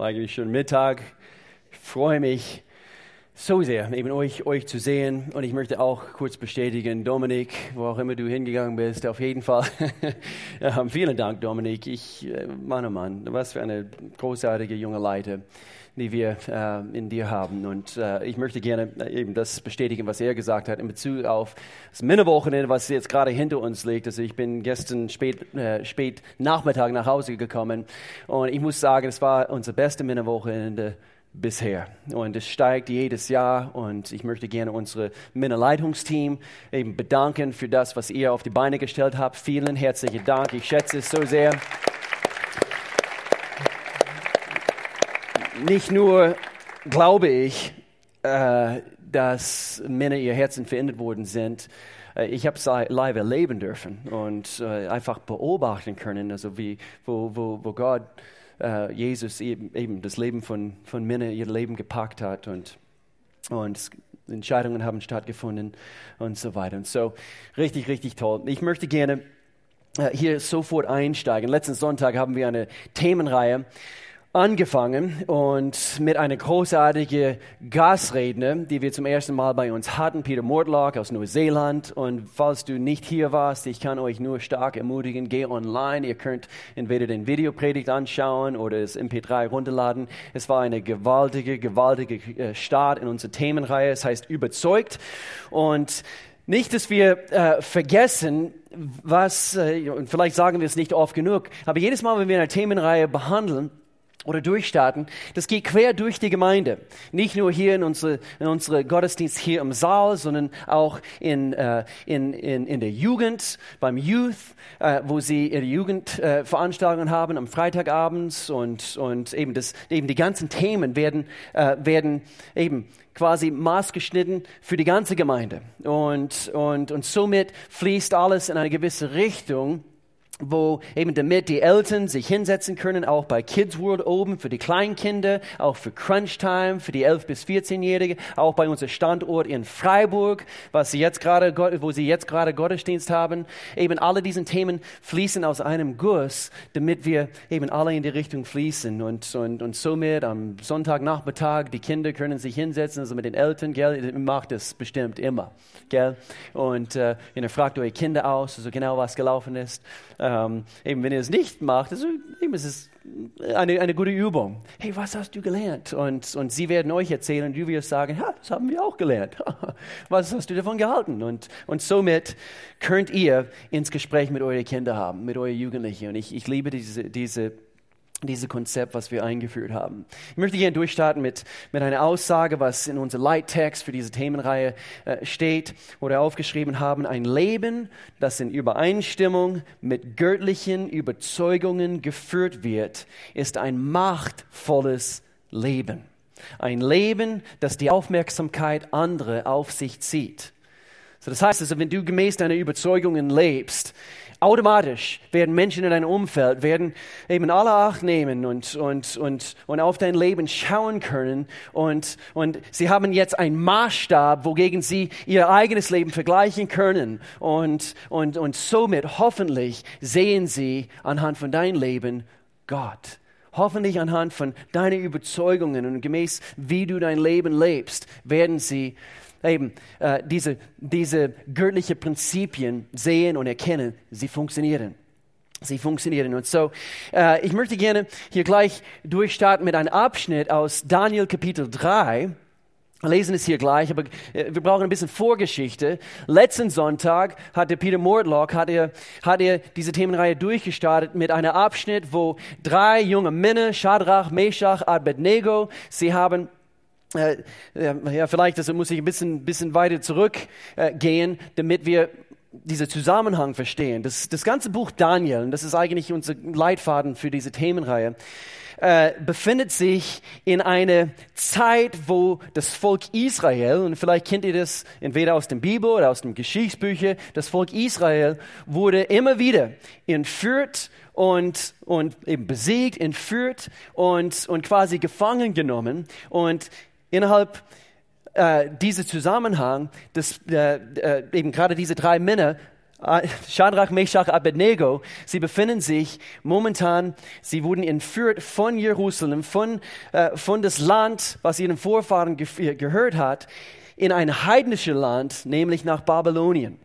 eigentlich schon Mittag. Ich freue mich so sehr, eben euch, euch zu sehen. Und ich möchte auch kurz bestätigen, Dominik, wo auch immer du hingegangen bist, auf jeden Fall. ja, vielen Dank, Dominik. Ich, äh, Mann, oh Mann, was für eine großartige junge Leiter die wir äh, in dir haben. Und äh, ich möchte gerne äh, eben das bestätigen, was er gesagt hat in Bezug auf das Männerwochenende, was jetzt gerade hinter uns liegt. Also ich bin gestern spät, äh, spät Nachmittag nach Hause gekommen und ich muss sagen, es war unser beste Männerwochenende bisher. Und es steigt jedes Jahr und ich möchte gerne unsere Männerleitungsteam eben bedanken für das, was ihr auf die Beine gestellt habt. Vielen herzlichen Dank. Ich schätze es so sehr. nicht nur glaube ich, äh, dass Männer ihr Herzen verändert worden sind, äh, ich habe es live erleben dürfen und äh, einfach beobachten können, also wie, wo, wo, wo Gott, äh, Jesus eben, eben, das Leben von, von Männern, ihr Leben gepackt hat und, und Entscheidungen haben stattgefunden und so weiter. Und so richtig, richtig toll. Ich möchte gerne äh, hier sofort einsteigen. Letzten Sonntag haben wir eine Themenreihe angefangen und mit einer großartigen Gastredner, die wir zum ersten Mal bei uns hatten, Peter Mortlock aus Neuseeland. Und falls du nicht hier warst, ich kann euch nur stark ermutigen, geh online. Ihr könnt entweder den Videopredigt anschauen oder das MP3 runterladen. Es war eine gewaltige, gewaltige äh, Start in unserer Themenreihe. Es heißt überzeugt. Und nicht, dass wir äh, vergessen, was, äh, und vielleicht sagen wir es nicht oft genug, aber jedes Mal, wenn wir eine Themenreihe behandeln, oder durchstarten, das geht quer durch die Gemeinde. Nicht nur hier in unsere, in unsere Gottesdienst hier im Saal, sondern auch in, äh, in, in, in der Jugend, beim Youth, äh, wo sie ihre Jugendveranstaltungen äh, haben am Freitagabends und, und eben, das, eben die ganzen Themen werden, äh, werden eben quasi maßgeschnitten für die ganze Gemeinde. Und, und, und somit fließt alles in eine gewisse Richtung, wo eben damit die Eltern sich hinsetzen können, auch bei Kids World oben für die Kleinkinder, auch für Crunch Time, für die 11 bis 14-Jährige, auch bei unserem Standort in Freiburg, was sie jetzt gerade, wo sie jetzt gerade Gottesdienst haben. Eben alle diesen Themen fließen aus einem Guss, damit wir eben alle in die Richtung fließen und, und, und somit am Sonntagnachmittag die Kinder können sich hinsetzen, also mit den Eltern, gell, macht das bestimmt immer, gell, und äh, ihr fragt eure Kinder aus, also genau was gelaufen ist. Ähm, eben, wenn ihr es nicht macht, also, eben, es ist eine, eine gute Übung. Hey, was hast du gelernt? Und, und sie werden euch erzählen und du wirst sagen, ja, das haben wir auch gelernt. was hast du davon gehalten? Und, und somit könnt ihr ins Gespräch mit euren Kindern haben, mit euren Jugendlichen. Und ich, ich liebe diese, diese dieses Konzept, was wir eingeführt haben. Ich möchte gerne durchstarten mit, mit einer Aussage, was in unserem Leittext für diese Themenreihe äh, steht oder aufgeschrieben haben. Ein Leben, das in Übereinstimmung mit göttlichen Überzeugungen geführt wird, ist ein machtvolles Leben. Ein Leben, das die Aufmerksamkeit anderer auf sich zieht. So, das heißt also, wenn du gemäß deiner Überzeugungen lebst, Automatisch werden Menschen in deinem Umfeld, werden eben alle Acht nehmen und, und, und, und auf dein Leben schauen können. Und, und sie haben jetzt einen Maßstab, wogegen sie ihr eigenes Leben vergleichen können. Und, und, und somit hoffentlich sehen sie anhand von deinem Leben Gott. Hoffentlich anhand von deinen Überzeugungen und gemäß wie du dein Leben lebst, werden sie eben äh, diese, diese göttlichen Prinzipien sehen und erkennen, sie funktionieren. Sie funktionieren. Und so, äh, ich möchte gerne hier gleich durchstarten mit einem Abschnitt aus Daniel Kapitel 3. Wir lesen es hier gleich, aber äh, wir brauchen ein bisschen Vorgeschichte. Letzten Sonntag hatte Peter Mortlock hat er, hat er diese Themenreihe durchgestartet mit einem Abschnitt, wo drei junge Männer, Shadrach, Meshach, Abednego, sie haben äh, ja, vielleicht also muss ich ein bisschen, bisschen weiter zurückgehen, äh, damit wir diesen Zusammenhang verstehen. Das, das ganze Buch Daniel, und das ist eigentlich unser Leitfaden für diese Themenreihe, äh, befindet sich in einer Zeit, wo das Volk Israel, und vielleicht kennt ihr das entweder aus dem Bibel oder aus dem Geschichtsbücher, das Volk Israel wurde immer wieder entführt und, und eben besiegt, entführt und, und quasi gefangen genommen. Und innerhalb äh, dieser Zusammenhang, dass äh, äh, eben gerade diese drei Männer Shadrach, Meshach, Abednego, sie befinden sich momentan, sie wurden entführt von Jerusalem, von, äh, von das Land, was ihren Vorfahren ge gehört hat, in ein heidnisches Land, nämlich nach Babylonien.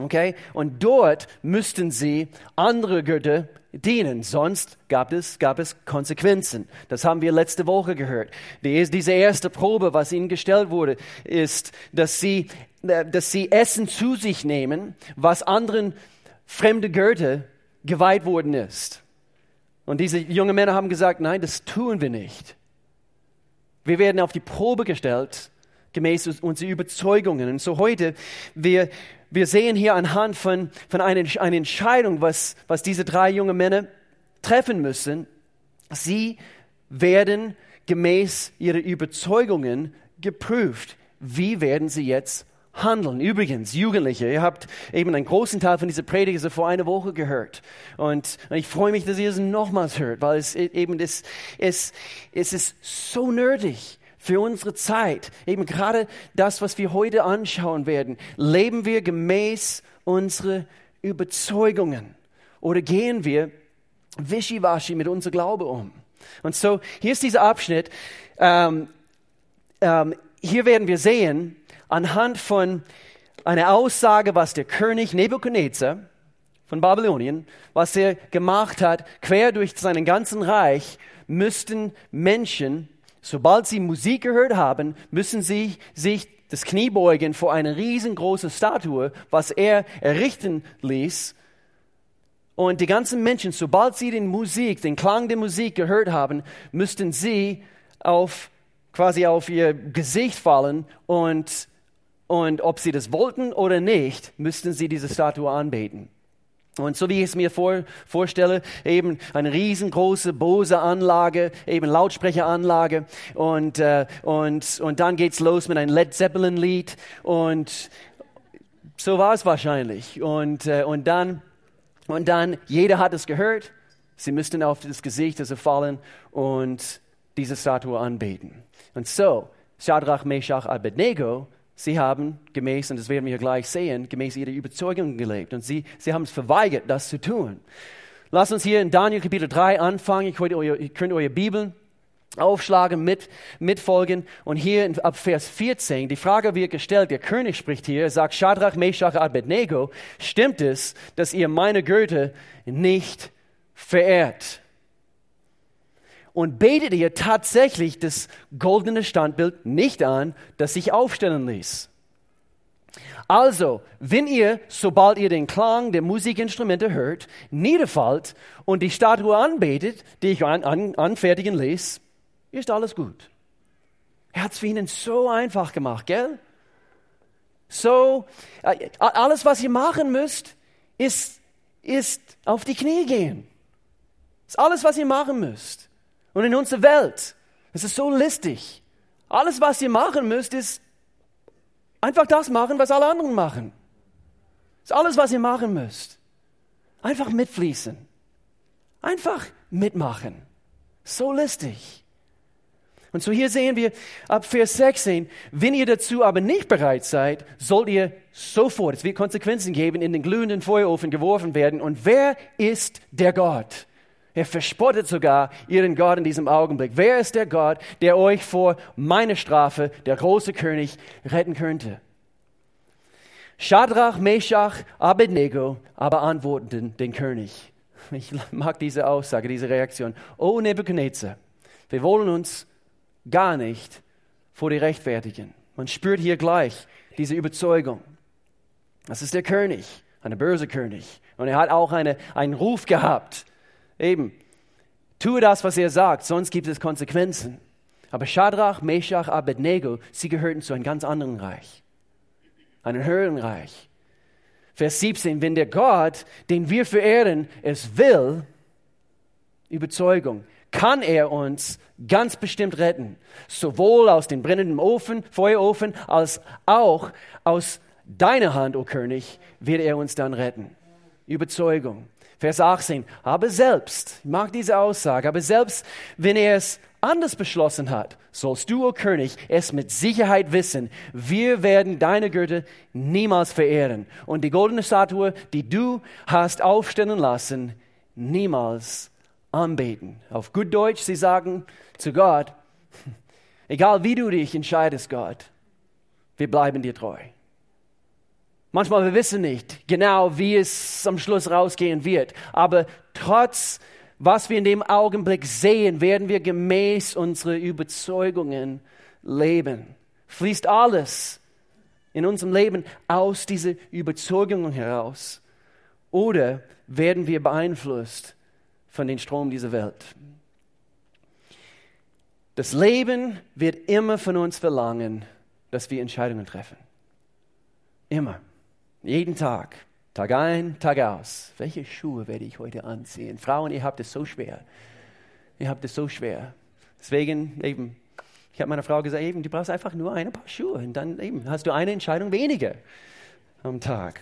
Okay? Und dort müssten sie andere Götter dienen, sonst gab es, gab es Konsequenzen. Das haben wir letzte Woche gehört. Die, diese erste Probe, was ihnen gestellt wurde, ist, dass sie, äh, dass sie Essen zu sich nehmen, was anderen fremde Götter geweiht worden ist. Und diese jungen Männer haben gesagt, nein, das tun wir nicht. Wir werden auf die Probe gestellt, gemäß unseren Überzeugungen. Und so heute, wir, wir sehen hier anhand von, von einer, einer Entscheidung, was, was diese drei jungen Männer treffen müssen. Sie werden gemäß ihrer Überzeugungen geprüft. Wie werden sie jetzt handeln. Übrigens, Jugendliche, ihr habt eben einen großen Teil von dieser Predigt vor einer Woche gehört. Und ich freue mich, dass ihr es nochmals hört, weil es e-, eben das, es, es ist so nötig, für unsere Zeit, eben gerade das, was wir heute anschauen werden, leben wir gemäß unsere Überzeugungen oder gehen wir wischiwaschi mit unserem Glaube um? Und so, hier ist dieser Abschnitt. Ähm, ähm, hier werden wir sehen, anhand von einer Aussage, was der König Nebuchadnezzar von Babylonien, was er gemacht hat, quer durch seinen ganzen Reich, müssten Menschen Sobald sie Musik gehört haben, müssen sie sich das Knie beugen vor eine riesengroße Statue, was er errichten ließ. Und die ganzen Menschen, sobald sie den Musik, den Klang der Musik gehört haben, müssten sie auf, quasi auf ihr Gesicht fallen und, und ob sie das wollten oder nicht, müssten sie diese Statue anbeten. Und so wie ich es mir vor, vorstelle, eben eine riesengroße Bose Anlage, eben Lautsprecheranlage und, äh, und, und dann geht's los mit einem Led Zeppelin Lied und so war es wahrscheinlich. Und, äh, und dann, und dann, jeder hat es gehört, sie müssten auf das Gesicht also fallen und diese Statue anbeten. Und so, Shadrach, Meshach, Abednego Sie haben gemäß, und das werden wir gleich sehen, gemäß ihrer Überzeugung gelebt. Und sie, sie haben es verweigert, das zu tun. Lass uns hier in Daniel Kapitel 3 anfangen. Ihr könnt, euer, ihr könnt eure Bibeln aufschlagen, mit, mitfolgen. Und hier ab Vers 14, die Frage wird gestellt, der König spricht hier, er sagt, Shadrach, Meshach, Abednego, stimmt es, dass ihr meine Götter nicht verehrt? Und betet ihr tatsächlich das goldene Standbild nicht an, das sich aufstellen ließ. Also, wenn ihr, sobald ihr den Klang der Musikinstrumente hört, niederfallt und die Statue anbetet, die ich an, an, anfertigen ließ, ist alles gut. Er hat es für ihnen so einfach gemacht, gell? So, äh, alles, was ihr machen müsst, ist, ist auf die Knie gehen. Das ist alles, was ihr machen müsst und in unserer Welt. Es ist so listig. Alles, was ihr machen müsst, ist einfach das machen, was alle anderen machen. Das ist alles, was ihr machen müsst. Einfach mitfließen. Einfach mitmachen. So listig. Und so hier sehen wir ab Vers 16, wenn ihr dazu aber nicht bereit seid, sollt ihr sofort, es wird Konsequenzen geben, in den glühenden Feuerofen geworfen werden. Und wer ist der Gott? Er verspottet sogar ihren Gott in diesem Augenblick. Wer ist der Gott, der euch vor meiner Strafe, der große König, retten könnte? Shadrach, Meshach, Abednego aber antworteten den König. Ich mag diese Aussage, diese Reaktion. Oh Nebuchadnezzar, wir wollen uns gar nicht vor dir rechtfertigen. Man spürt hier gleich diese Überzeugung. Das ist der König, ein böser König. Und er hat auch eine, einen Ruf gehabt Eben, tue das, was er sagt, sonst gibt es Konsequenzen. Aber Shadrach, Meshach, Abednego, sie gehörten zu einem ganz anderen Reich, einem höheren Reich. Vers 17, wenn der Gott, den wir verehren, es will, Überzeugung, kann er uns ganz bestimmt retten, sowohl aus dem brennenden Ofen, Feuerofen, als auch aus deiner Hand, o oh König, wird er uns dann retten. Überzeugung. Vers 18, aber selbst, ich mag diese Aussage, aber selbst wenn er es anders beschlossen hat, sollst du, o oh König, es mit Sicherheit wissen. Wir werden deine Götter niemals verehren und die goldene Statue, die du hast aufstellen lassen, niemals anbeten. Auf gut Deutsch, sie sagen zu Gott, egal wie du dich entscheidest, Gott, wir bleiben dir treu. Manchmal wir wissen nicht genau, wie es am Schluss rausgehen wird, aber trotz was wir in dem Augenblick sehen, werden wir gemäß unserer Überzeugungen leben. Fließt alles in unserem Leben aus dieser Überzeugung heraus? Oder werden wir beeinflusst von den Strom dieser Welt? Das Leben wird immer von uns verlangen, dass wir Entscheidungen treffen. Immer. Jeden Tag. Tag ein, Tag aus. Welche Schuhe werde ich heute anziehen? Frauen, ihr habt es so schwer. Ihr habt es so schwer. Deswegen eben, ich habe meiner Frau gesagt, eben, du brauchst einfach nur ein paar Schuhe und dann eben hast du eine Entscheidung weniger am Tag.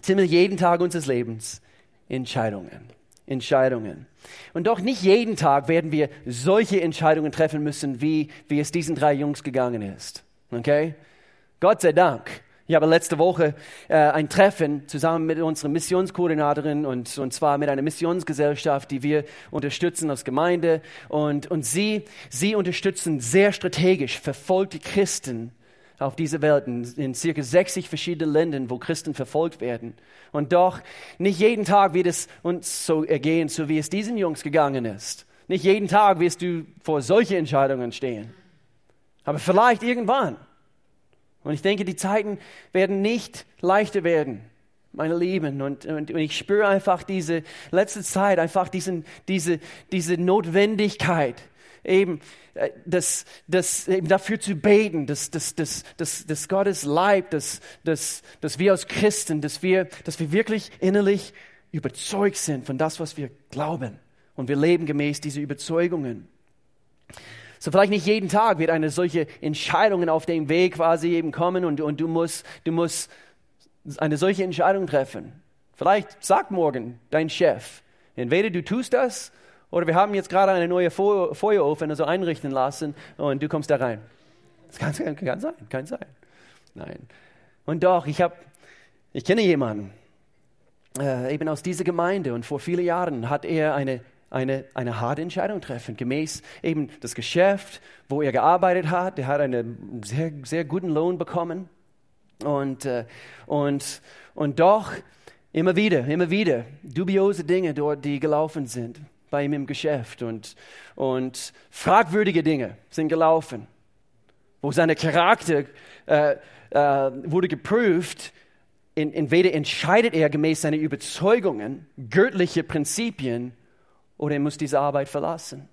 Ziemlich jeden Tag unseres Lebens Entscheidungen. Entscheidungen. Und doch nicht jeden Tag werden wir solche Entscheidungen treffen müssen, wie, wie es diesen drei Jungs gegangen ist. Okay? Gott sei Dank ich habe letzte Woche äh, ein Treffen zusammen mit unserer Missionskoordinatorin und, und zwar mit einer Missionsgesellschaft, die wir unterstützen als Gemeinde. Und, und sie, sie unterstützen sehr strategisch verfolgte Christen auf dieser Welt, in, in circa 60 verschiedenen Ländern, wo Christen verfolgt werden. Und doch, nicht jeden Tag wird es uns so ergehen, so wie es diesen Jungs gegangen ist. Nicht jeden Tag wirst du vor solche Entscheidungen stehen. Aber vielleicht irgendwann. Und ich denke, die Zeiten werden nicht leichter werden, meine Lieben. Und, und, und ich spüre einfach diese letzte Zeit, einfach diesen, diese, diese Notwendigkeit, eben äh, das, das, eben dafür zu beten, dass, dass, dass, dass, dass Gottes Leib, dass, dass, dass wir als Christen, dass wir, dass wir wirklich innerlich überzeugt sind von das, was wir glauben. Und wir leben gemäß diese Überzeugungen. So vielleicht nicht jeden Tag wird eine solche Entscheidung auf dem Weg quasi eben kommen und, und du musst, du musst eine solche Entscheidung treffen. Vielleicht sagt morgen dein Chef, entweder du tust das oder wir haben jetzt gerade eine neue Feuerofen also einrichten lassen und du kommst da rein. Das kann, kann sein, kann sein. Nein. Und doch, ich habe, ich kenne jemanden, äh, eben aus dieser Gemeinde und vor vielen Jahren hat er eine eine, eine harte Entscheidung treffen, gemäß eben das Geschäft, wo er gearbeitet hat. Er hat einen sehr, sehr guten Lohn bekommen. Und, äh, und, und doch immer wieder, immer wieder dubiose Dinge dort, die gelaufen sind bei ihm im Geschäft. Und, und fragwürdige Dinge sind gelaufen, wo seine Charakter äh, äh, wurde geprüft, entweder entscheidet er gemäß seiner Überzeugungen, göttliche Prinzipien, oder er muss diese Arbeit verlassen.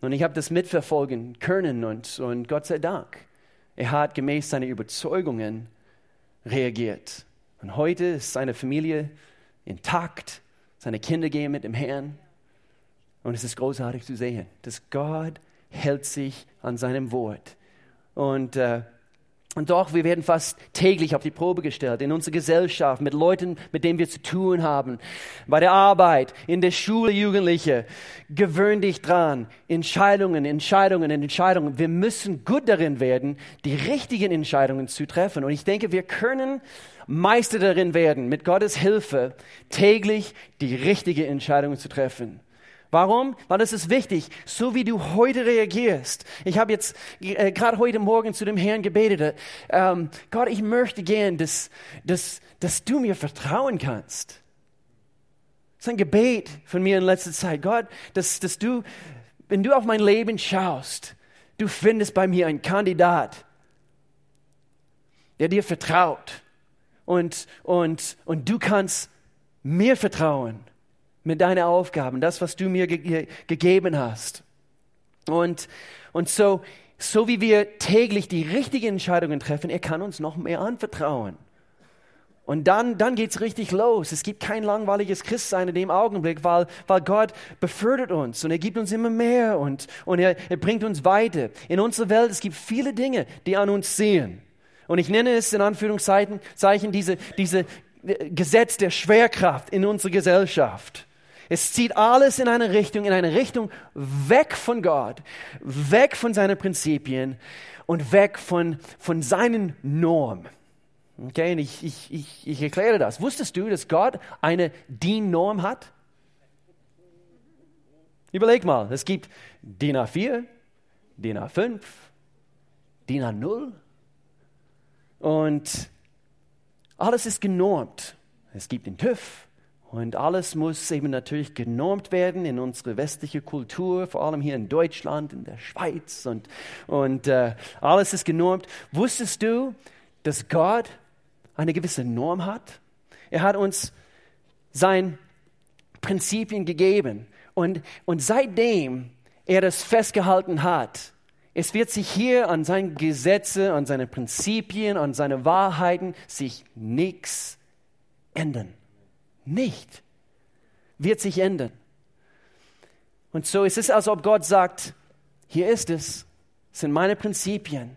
Und ich habe das mitverfolgen können und, und Gott sei Dank, er hat gemäß seiner Überzeugungen reagiert. Und heute ist seine Familie intakt, seine Kinder gehen mit dem Herrn. Und es ist großartig zu sehen, dass Gott hält sich an seinem Wort. Und äh, und doch, wir werden fast täglich auf die Probe gestellt in unserer Gesellschaft, mit Leuten, mit denen wir zu tun haben, bei der Arbeit, in der Schule, Jugendliche. Gewöhn dich dran. Entscheidungen, Entscheidungen, Entscheidungen. Wir müssen gut darin werden, die richtigen Entscheidungen zu treffen. Und ich denke, wir können Meister darin werden, mit Gottes Hilfe täglich die richtige Entscheidung zu treffen. Warum? Weil es ist wichtig, so wie du heute reagierst. Ich habe jetzt äh, gerade heute Morgen zu dem Herrn gebetet, ähm, Gott, ich möchte gern, dass, dass, dass du mir vertrauen kannst. Das ist ein Gebet von mir in letzter Zeit. Gott, dass, dass du, wenn du auf mein Leben schaust, du findest bei mir einen Kandidat, der dir vertraut. Und, und, und du kannst mir vertrauen mit deinen Aufgaben, das, was du mir ge gegeben hast. Und, und so, so wie wir täglich die richtigen Entscheidungen treffen, er kann uns noch mehr anvertrauen. Und dann, dann geht's richtig los. Es gibt kein langweiliges Christsein in dem Augenblick, weil, weil Gott befördert uns und er gibt uns immer mehr und, und er, er bringt uns weiter. In unserer Welt, es gibt viele Dinge, die an uns sehen. Und ich nenne es in Anführungszeichen Zeichen diese, diese Gesetz der Schwerkraft in unserer Gesellschaft. Es zieht alles in eine Richtung, in eine Richtung weg von Gott, weg von seinen Prinzipien und weg von, von seinen Normen. Okay, und ich, ich, ich, ich erkläre das. Wusstest du, dass Gott eine DIN-Norm hat? Überleg mal, es gibt DIN A4, DIN A5, DIN A0 und alles ist genormt. Es gibt den TÜV und alles muss eben natürlich genormt werden in unsere westliche Kultur, vor allem hier in Deutschland, in der Schweiz und, und äh, alles ist genormt. Wusstest du, dass Gott eine gewisse Norm hat? Er hat uns sein Prinzipien gegeben und, und seitdem er das festgehalten hat, es wird sich hier an seinen Gesetze, an seine Prinzipien, an seine Wahrheiten sich nichts ändern. Nicht. Wird sich ändern. Und so ist es, als ob Gott sagt, hier ist es, sind meine Prinzipien.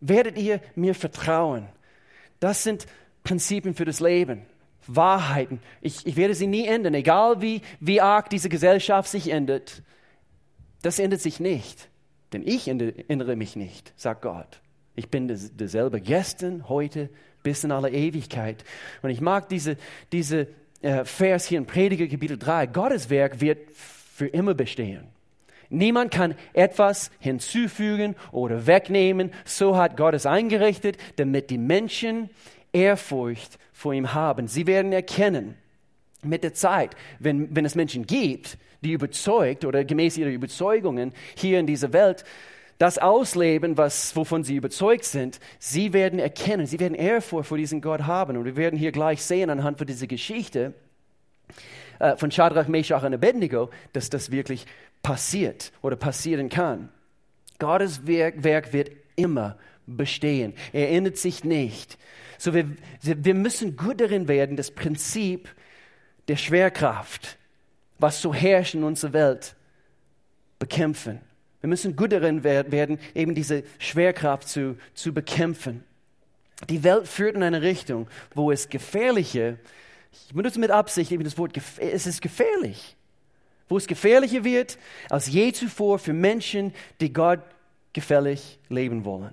Werdet ihr mir vertrauen? Das sind Prinzipien für das Leben. Wahrheiten. Ich, ich werde sie nie ändern, egal wie, wie arg diese Gesellschaft sich ändert. Das ändert sich nicht, denn ich ändere mich nicht, sagt Gott. Ich bin derselbe gestern, heute, bis in alle Ewigkeit. Und ich mag diese, diese äh, Vers hier in Prediger Kapitel 3. Gottes Werk wird für immer bestehen. Niemand kann etwas hinzufügen oder wegnehmen. So hat Gott es eingerichtet, damit die Menschen Ehrfurcht vor ihm haben. Sie werden erkennen mit der Zeit, wenn, wenn es Menschen gibt, die überzeugt oder gemäß ihrer Überzeugungen hier in dieser Welt das ausleben, was, wovon sie überzeugt sind, sie werden erkennen, sie werden Ehrfurcht vor diesem Gott haben. Und wir werden hier gleich sehen anhand von dieser Geschichte äh, von Shadrach, Meshach und Abednego, dass das wirklich passiert oder passieren kann. Gottes Werk, Werk wird immer bestehen. Er ändert sich nicht. So wir, wir müssen gut darin werden, das Prinzip der Schwerkraft, was so herrscht in unserer Welt, bekämpfen. Wir müssen gut darin werden, eben diese Schwerkraft zu, zu bekämpfen. Die Welt führt in eine Richtung, wo es gefährliche, ich benutze mit Absicht eben das Wort, es ist gefährlich, wo es gefährlicher wird als je zuvor für Menschen, die Gott gefällig leben wollen.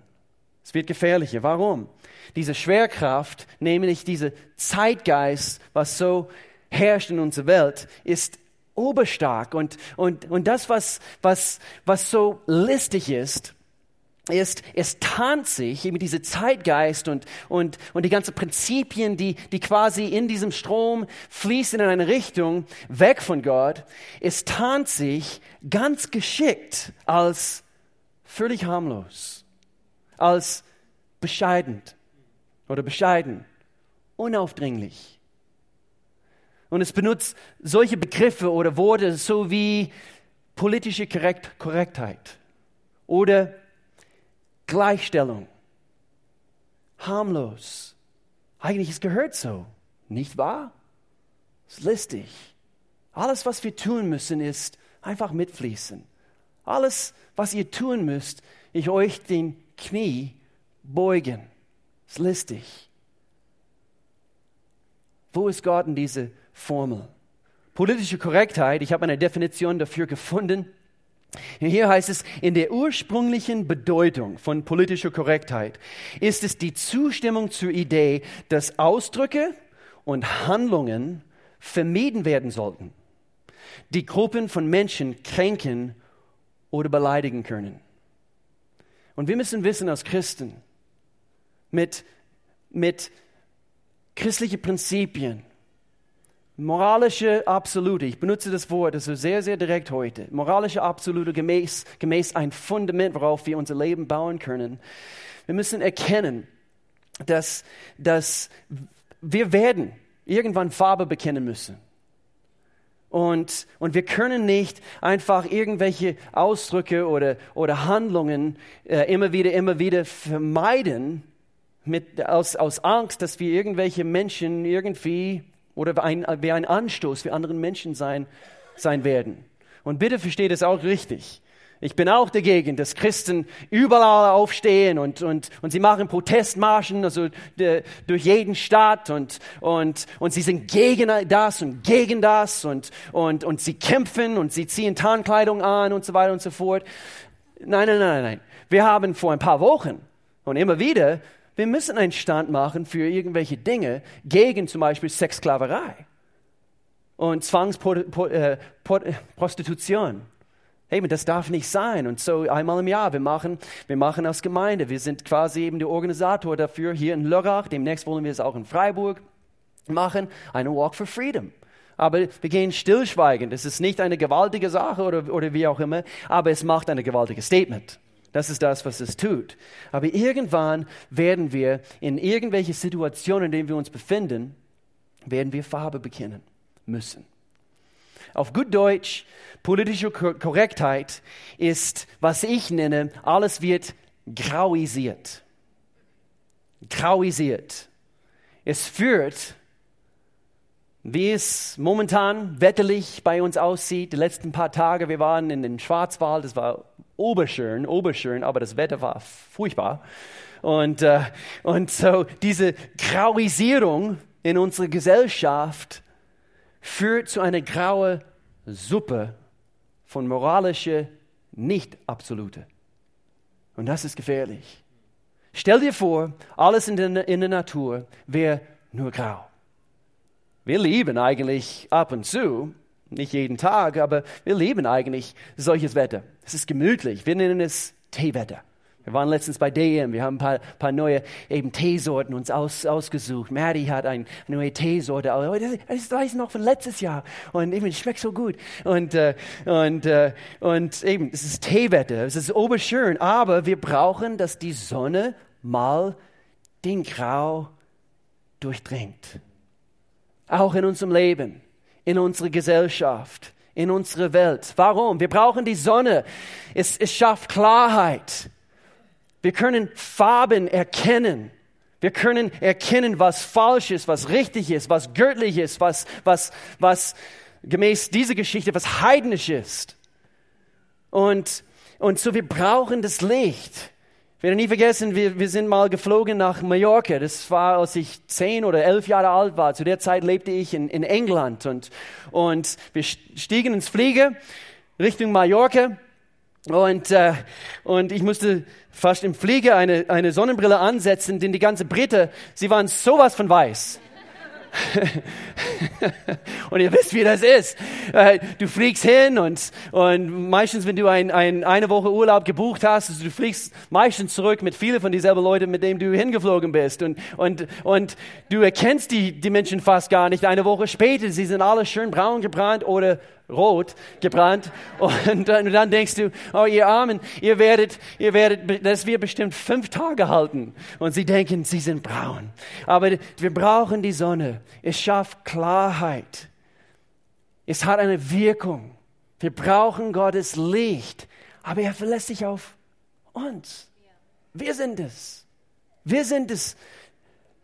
Es wird gefährlicher. Warum? Diese Schwerkraft, nämlich dieser Zeitgeist, was so herrscht in unserer Welt, ist oberstark. Und, und, und das, was, was, was so listig ist, ist, es tarnt sich, eben diese Zeitgeist und, und, und die ganzen Prinzipien, die, die quasi in diesem Strom fließen in eine Richtung weg von Gott, es tarnt sich ganz geschickt als völlig harmlos, als bescheiden oder bescheiden, unaufdringlich. Und es benutzt solche Begriffe oder Worte so wie politische Korrekt Korrektheit oder Gleichstellung, harmlos. Eigentlich, es gehört so, nicht wahr? Es ist listig. Alles, was wir tun müssen, ist einfach mitfließen. Alles, was ihr tun müsst, ich euch den Knie beugen. Es ist listig. Wo ist Gott in diese Formel? Politische Korrektheit, ich habe eine Definition dafür gefunden. Hier heißt es, in der ursprünglichen Bedeutung von politischer Korrektheit ist es die Zustimmung zur Idee, dass Ausdrücke und Handlungen vermieden werden sollten, die Gruppen von Menschen kränken oder beleidigen können. Und wir müssen wissen als Christen, mit, mit christlichen Prinzipien, moralische Absolute, ich benutze das Wort, das ist sehr, sehr direkt heute, moralische Absolute gemäß, gemäß ein Fundament, worauf wir unser Leben bauen können. Wir müssen erkennen, dass, dass wir werden irgendwann Farbe bekennen müssen. Und, und wir können nicht einfach irgendwelche Ausdrücke oder, oder Handlungen äh, immer wieder, immer wieder vermeiden, mit, aus, aus Angst, dass wir irgendwelche Menschen irgendwie oder ein, wie ein Anstoß für andere Menschen sein, sein werden. Und bitte versteht es auch richtig. Ich bin auch dagegen, dass Christen überall aufstehen und, und, und sie machen Protestmarschen, also de, durch jeden Staat und, und, und sie sind gegen das und gegen das und, und, und sie kämpfen und sie ziehen Tarnkleidung an und so weiter und so fort. Nein, nein, nein, nein. Wir haben vor ein paar Wochen und immer wieder, wir müssen einen Stand machen für irgendwelche Dinge gegen zum Beispiel Sexsklaverei und Zwangsprostitution. Hey, das darf nicht sein. Und so einmal im Jahr, wir machen, wir machen als Gemeinde, wir sind quasi eben der Organisator dafür hier in Lörrach. Demnächst wollen wir es auch in Freiburg machen, eine Walk for Freedom. Aber wir gehen stillschweigend. Es ist nicht eine gewaltige Sache oder, oder wie auch immer, aber es macht ein gewaltiges Statement. Das ist das, was es tut. Aber irgendwann werden wir in irgendwelche Situationen, in denen wir uns befinden, werden wir Farbe bekennen müssen. Auf gut Deutsch, politische Korrektheit ist, was ich nenne, alles wird grauisiert. Grauisiert. Es führt, wie es momentan wetterlich bei uns aussieht, die letzten paar Tage, wir waren in den Schwarzwald, es war oberschön, oberschön, aber das Wetter war furchtbar. Und, äh, und so diese Grauisierung in unserer Gesellschaft führt zu einer grauen Suppe von moralischer Nicht-Absolute. Und das ist gefährlich. Stell dir vor, alles in der, in der Natur wäre nur grau. Wir lieben eigentlich ab und zu, nicht jeden Tag, aber wir lieben eigentlich solches Wetter. Es ist gemütlich. Wir nennen es Teewetter. Wir waren letztens bei DM, wir haben ein paar, paar neue eben Teesorten uns aus, ausgesucht. Maddie hat ein, eine neue Teesorte, oh, das weiß ich noch von letztes Jahr und eben, schmeckt so gut. Und, äh, und, äh, und eben, es ist Teewetter, es ist oberschön, aber wir brauchen, dass die Sonne mal den Grau durchdringt. Auch in unserem Leben, in unserer Gesellschaft, in unserer Welt. Warum? Wir brauchen die Sonne. Es, es schafft Klarheit. Wir können Farben erkennen. Wir können erkennen, was falsch ist, was richtig ist, was göttlich ist, was, was, was gemäß dieser Geschichte, was heidnisch ist. Und, und so, wir brauchen das Licht. Ich werde nie vergessen, wir, wir sind mal geflogen nach Mallorca. Das war, als ich zehn oder elf Jahre alt war. Zu der Zeit lebte ich in, in England und, und wir stiegen ins Flieger Richtung Mallorca. Und, äh, und ich musste fast im Flieger eine, eine Sonnenbrille ansetzen, denn die ganze Britte, sie waren sowas von weiß. und ihr wisst, wie das ist. Äh, du fliegst hin und, und meistens, wenn du ein, ein, eine Woche Urlaub gebucht hast, also du fliegst meistens zurück mit vielen von dieselben Leuten, mit denen du hingeflogen bist. Und, und, und du erkennst die, die Menschen fast gar nicht. Eine Woche später, sie sind alle schön braun gebrannt oder rot gebrannt. Und dann denkst du, oh ihr Armen, ihr werdet, ihr werdet, das wird bestimmt fünf Tage halten. Und sie denken, sie sind braun. Aber wir brauchen die Sonne. Es schafft Klarheit. Es hat eine Wirkung. Wir brauchen Gottes Licht. Aber er verlässt sich auf uns. Wir sind es. Wir sind es,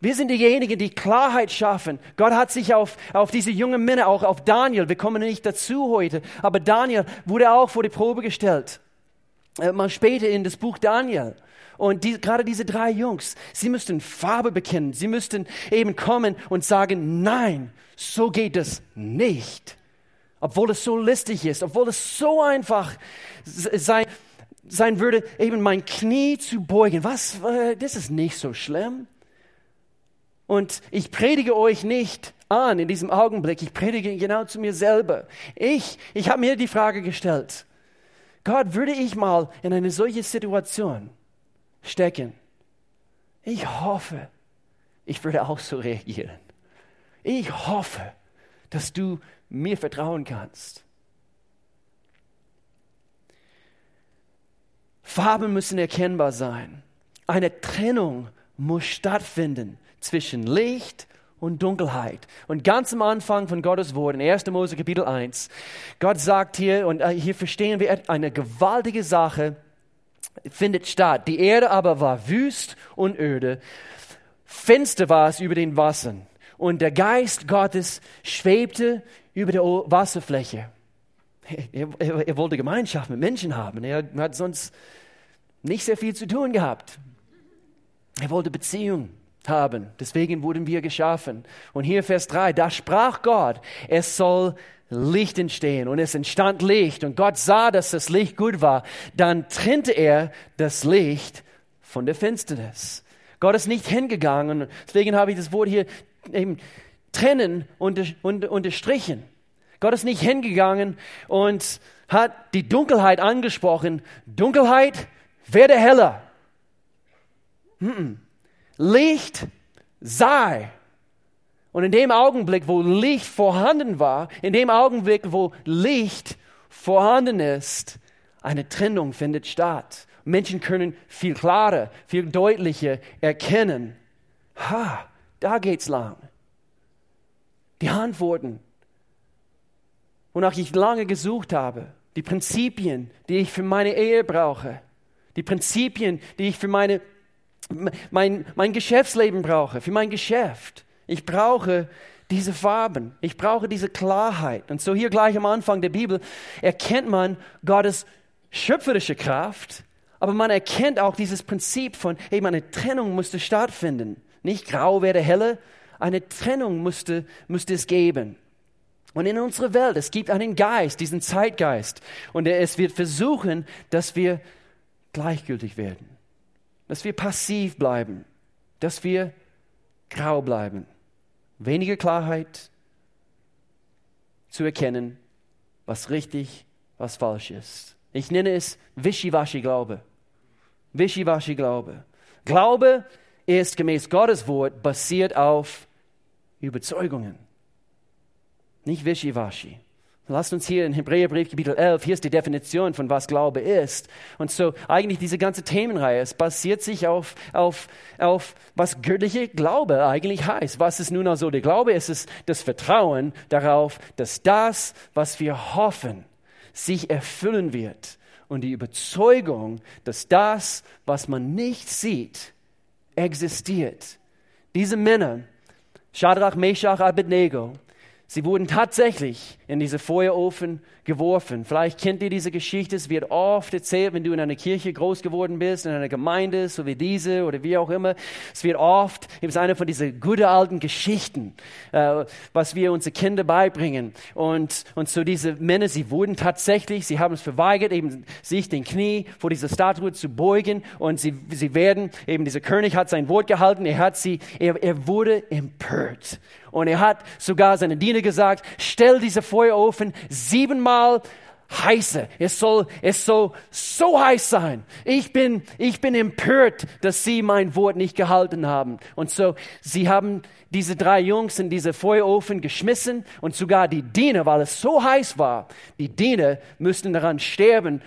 wir sind diejenigen, die Klarheit schaffen. Gott hat sich auf, auf diese jungen Männer, auch auf Daniel, wir kommen nicht dazu heute, aber Daniel wurde auch vor die Probe gestellt. Äh, mal später in das Buch Daniel. Und die, gerade diese drei Jungs, sie müssten Farbe bekennen. Sie müssten eben kommen und sagen, nein, so geht es nicht. Obwohl es so listig ist, obwohl es so einfach sein, sein würde, eben mein Knie zu beugen. Was, äh, das ist nicht so schlimm. Und ich predige euch nicht an in diesem Augenblick, ich predige genau zu mir selber. Ich, ich habe mir die Frage gestellt, Gott, würde ich mal in eine solche Situation stecken? Ich hoffe, ich würde auch so reagieren. Ich hoffe, dass du mir vertrauen kannst. Farben müssen erkennbar sein. Eine Trennung muss stattfinden zwischen Licht und Dunkelheit. Und ganz am Anfang von Gottes Wort, in 1. Mose Kapitel 1, Gott sagt hier, und äh, hier verstehen wir eine gewaltige Sache, findet statt. Die Erde aber war wüst und öde, finster war es über den Wassern, und der Geist Gottes schwebte über der Wasserfläche. er, er, er wollte Gemeinschaft mit Menschen haben. Er hat sonst nicht sehr viel zu tun gehabt. Er wollte Beziehung haben. Deswegen wurden wir geschaffen. Und hier Vers 3, da sprach Gott, es soll Licht entstehen. Und es entstand Licht. Und Gott sah, dass das Licht gut war. Dann trennte er das Licht von der Finsternis. Gott ist nicht hingegangen. Deswegen habe ich das Wort hier eben trennen und unterstrichen. Gott ist nicht hingegangen und hat die Dunkelheit angesprochen. Dunkelheit, werde heller. Licht sei. Und in dem Augenblick, wo Licht vorhanden war, in dem Augenblick, wo Licht vorhanden ist, eine Trennung findet statt. Menschen können viel klarer, viel deutlicher erkennen, ha, da geht's lang. Die Antworten, wonach ich lange gesucht habe, die Prinzipien, die ich für meine Ehe brauche, die Prinzipien, die ich für meine, mein, mein Geschäftsleben brauche, für mein Geschäft. Ich brauche diese Farben. Ich brauche diese Klarheit. Und so hier gleich am Anfang der Bibel erkennt man Gottes schöpferische Kraft, aber man erkennt auch dieses Prinzip von, eben eine Trennung musste stattfinden. Nicht grau werde helle, eine Trennung musste, musste es geben. Und in unserer Welt, es gibt einen Geist, diesen Zeitgeist. Und es wird versuchen, dass wir gleichgültig werden, dass wir passiv bleiben, dass wir grau bleiben. Weniger Klarheit zu erkennen, was richtig, was falsch ist. Ich nenne es Wischiwaschi-Glaube. Wischiwaschi-Glaube. Glaube ist gemäß Gottes Wort basiert auf Überzeugungen. Nicht Wischiwaschi. Lasst uns hier in Hebräerbrief Kapitel 11, hier ist die Definition von was Glaube ist. Und so eigentlich diese ganze Themenreihe, es basiert sich auf, auf, auf was göttliche Glaube eigentlich heißt. Was ist nun also der Glaube? Es ist das Vertrauen darauf, dass das, was wir hoffen, sich erfüllen wird. Und die Überzeugung, dass das, was man nicht sieht, existiert. Diese Männer, Shadrach, Meshach, Abednego, Sie wurden tatsächlich in diese Feuerofen geworfen. Vielleicht kennt ihr diese Geschichte. Es wird oft erzählt, wenn du in einer Kirche groß geworden bist, in einer Gemeinde, so wie diese oder wie auch immer. Es wird oft, es ist eine von diesen guten alten Geschichten, äh, was wir unsere Kinder beibringen. Und, und so diese Männer, sie wurden tatsächlich, sie haben es verweigert, eben sich den Knie vor dieser Statue zu beugen. Und sie, sie werden, eben dieser König hat sein Wort gehalten. Er hat sie, er, er wurde empört. Und er hat sogar seinen Diener gesagt, stell diese Feuerofen siebenmal heißer. Es soll, es soll so heiß sein. Ich bin, ich bin empört, dass sie mein Wort nicht gehalten haben. Und so, sie haben diese drei Jungs in diese Feuerofen geschmissen und sogar die Diener, weil es so heiß war, die Diener müssten daran sterben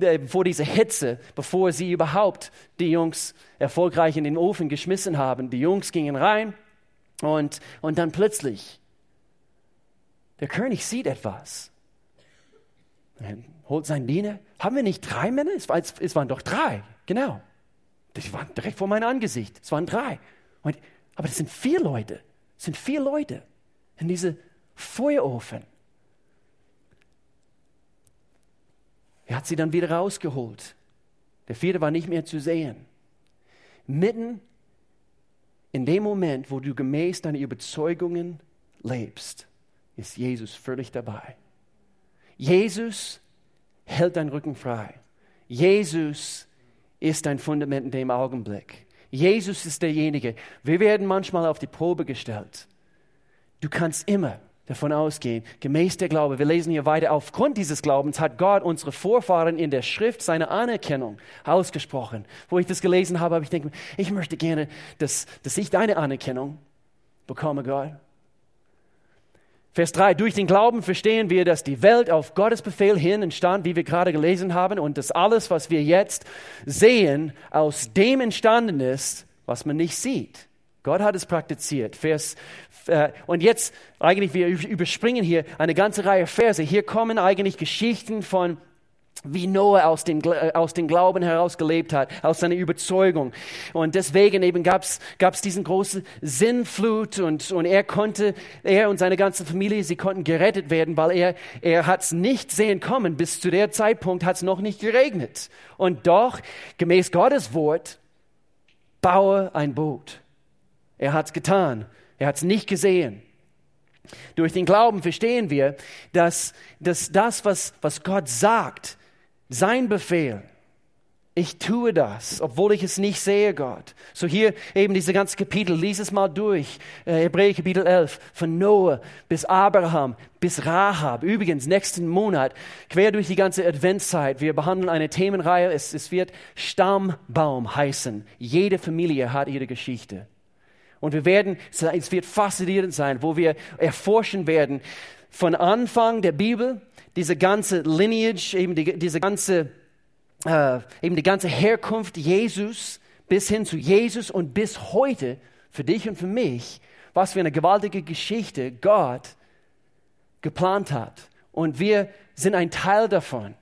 äh, vor dieser Hitze, bevor sie überhaupt die Jungs erfolgreich in den Ofen geschmissen haben. Die Jungs gingen rein und, und dann plötzlich, der König sieht etwas. Er holt seinen Diener. Haben wir nicht drei Männer? Es, war, es waren doch drei, genau. Die waren direkt vor meinem Angesicht. Es waren drei. Und, aber das sind vier Leute. Es sind vier Leute in diese Feuerofen. Er hat sie dann wieder rausgeholt. Der vierte war nicht mehr zu sehen. Mitten in dem Moment, wo du gemäß deiner Überzeugungen lebst, ist Jesus völlig dabei. Jesus hält deinen Rücken frei. Jesus ist dein Fundament in dem Augenblick. Jesus ist derjenige. Wir werden manchmal auf die Probe gestellt. Du kannst immer davon ausgehen, gemäß der Glaube, wir lesen hier weiter, aufgrund dieses Glaubens hat Gott unsere Vorfahren in der Schrift seine Anerkennung ausgesprochen. Wo ich das gelesen habe, habe ich gedacht, ich möchte gerne, dass, dass ich deine Anerkennung bekomme, Gott. Vers 3, durch den Glauben verstehen wir, dass die Welt auf Gottes Befehl hin entstand, wie wir gerade gelesen haben, und dass alles, was wir jetzt sehen, aus dem entstanden ist, was man nicht sieht. Gott hat es praktiziert. Vers, äh, und jetzt, eigentlich, wir überspringen hier eine ganze Reihe Verse. Hier kommen eigentlich Geschichten von wie Noah aus dem, äh, aus dem Glauben heraus gelebt hat, aus seiner Überzeugung. Und deswegen eben gab es diesen großen Sinnflut und, und er konnte, er und seine ganze Familie, sie konnten gerettet werden, weil er, er es nicht sehen kommen. Bis zu der Zeitpunkt hat es noch nicht geregnet. Und doch, gemäß Gottes Wort, baue ein Boot. Er hat es getan. Er hat es nicht gesehen. Durch den Glauben verstehen wir, dass, dass das, was, was Gott sagt, sein Befehl. Ich tue das, obwohl ich es nicht sehe, Gott. So hier eben diese ganze Kapitel, lies es mal durch. Äh, Hebräer Kapitel 11, von Noah bis Abraham, bis Rahab. Übrigens, nächsten Monat, quer durch die ganze Adventszeit, wir behandeln eine Themenreihe, es, es wird Stammbaum heißen. Jede Familie hat ihre Geschichte. Und wir werden, es wird faszinierend sein, wo wir erforschen werden, von Anfang der Bibel diese ganze Lineage, eben die, diese ganze, äh, eben die ganze Herkunft Jesus bis hin zu Jesus und bis heute für dich und für mich, was für eine gewaltige Geschichte Gott geplant hat. Und wir sind ein Teil davon.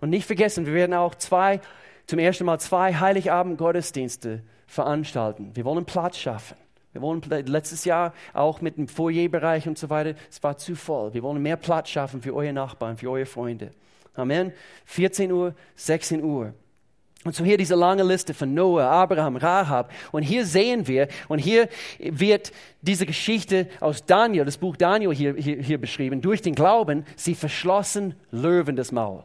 Und nicht vergessen, wir werden auch zwei, zum ersten Mal zwei Heiligabend-Gottesdienste veranstalten. Wir wollen Platz schaffen. Wir wollen letztes Jahr auch mit dem Foyerbereich und so weiter, es war zu voll. Wir wollen mehr Platz schaffen für eure Nachbarn, für eure Freunde. Amen. 14 Uhr, 16 Uhr. Und so hier diese lange Liste von Noah, Abraham, Rahab. Und hier sehen wir, und hier wird diese Geschichte aus Daniel, das Buch Daniel hier, hier, hier beschrieben. Durch den Glauben, sie verschlossen Löwen das Maul.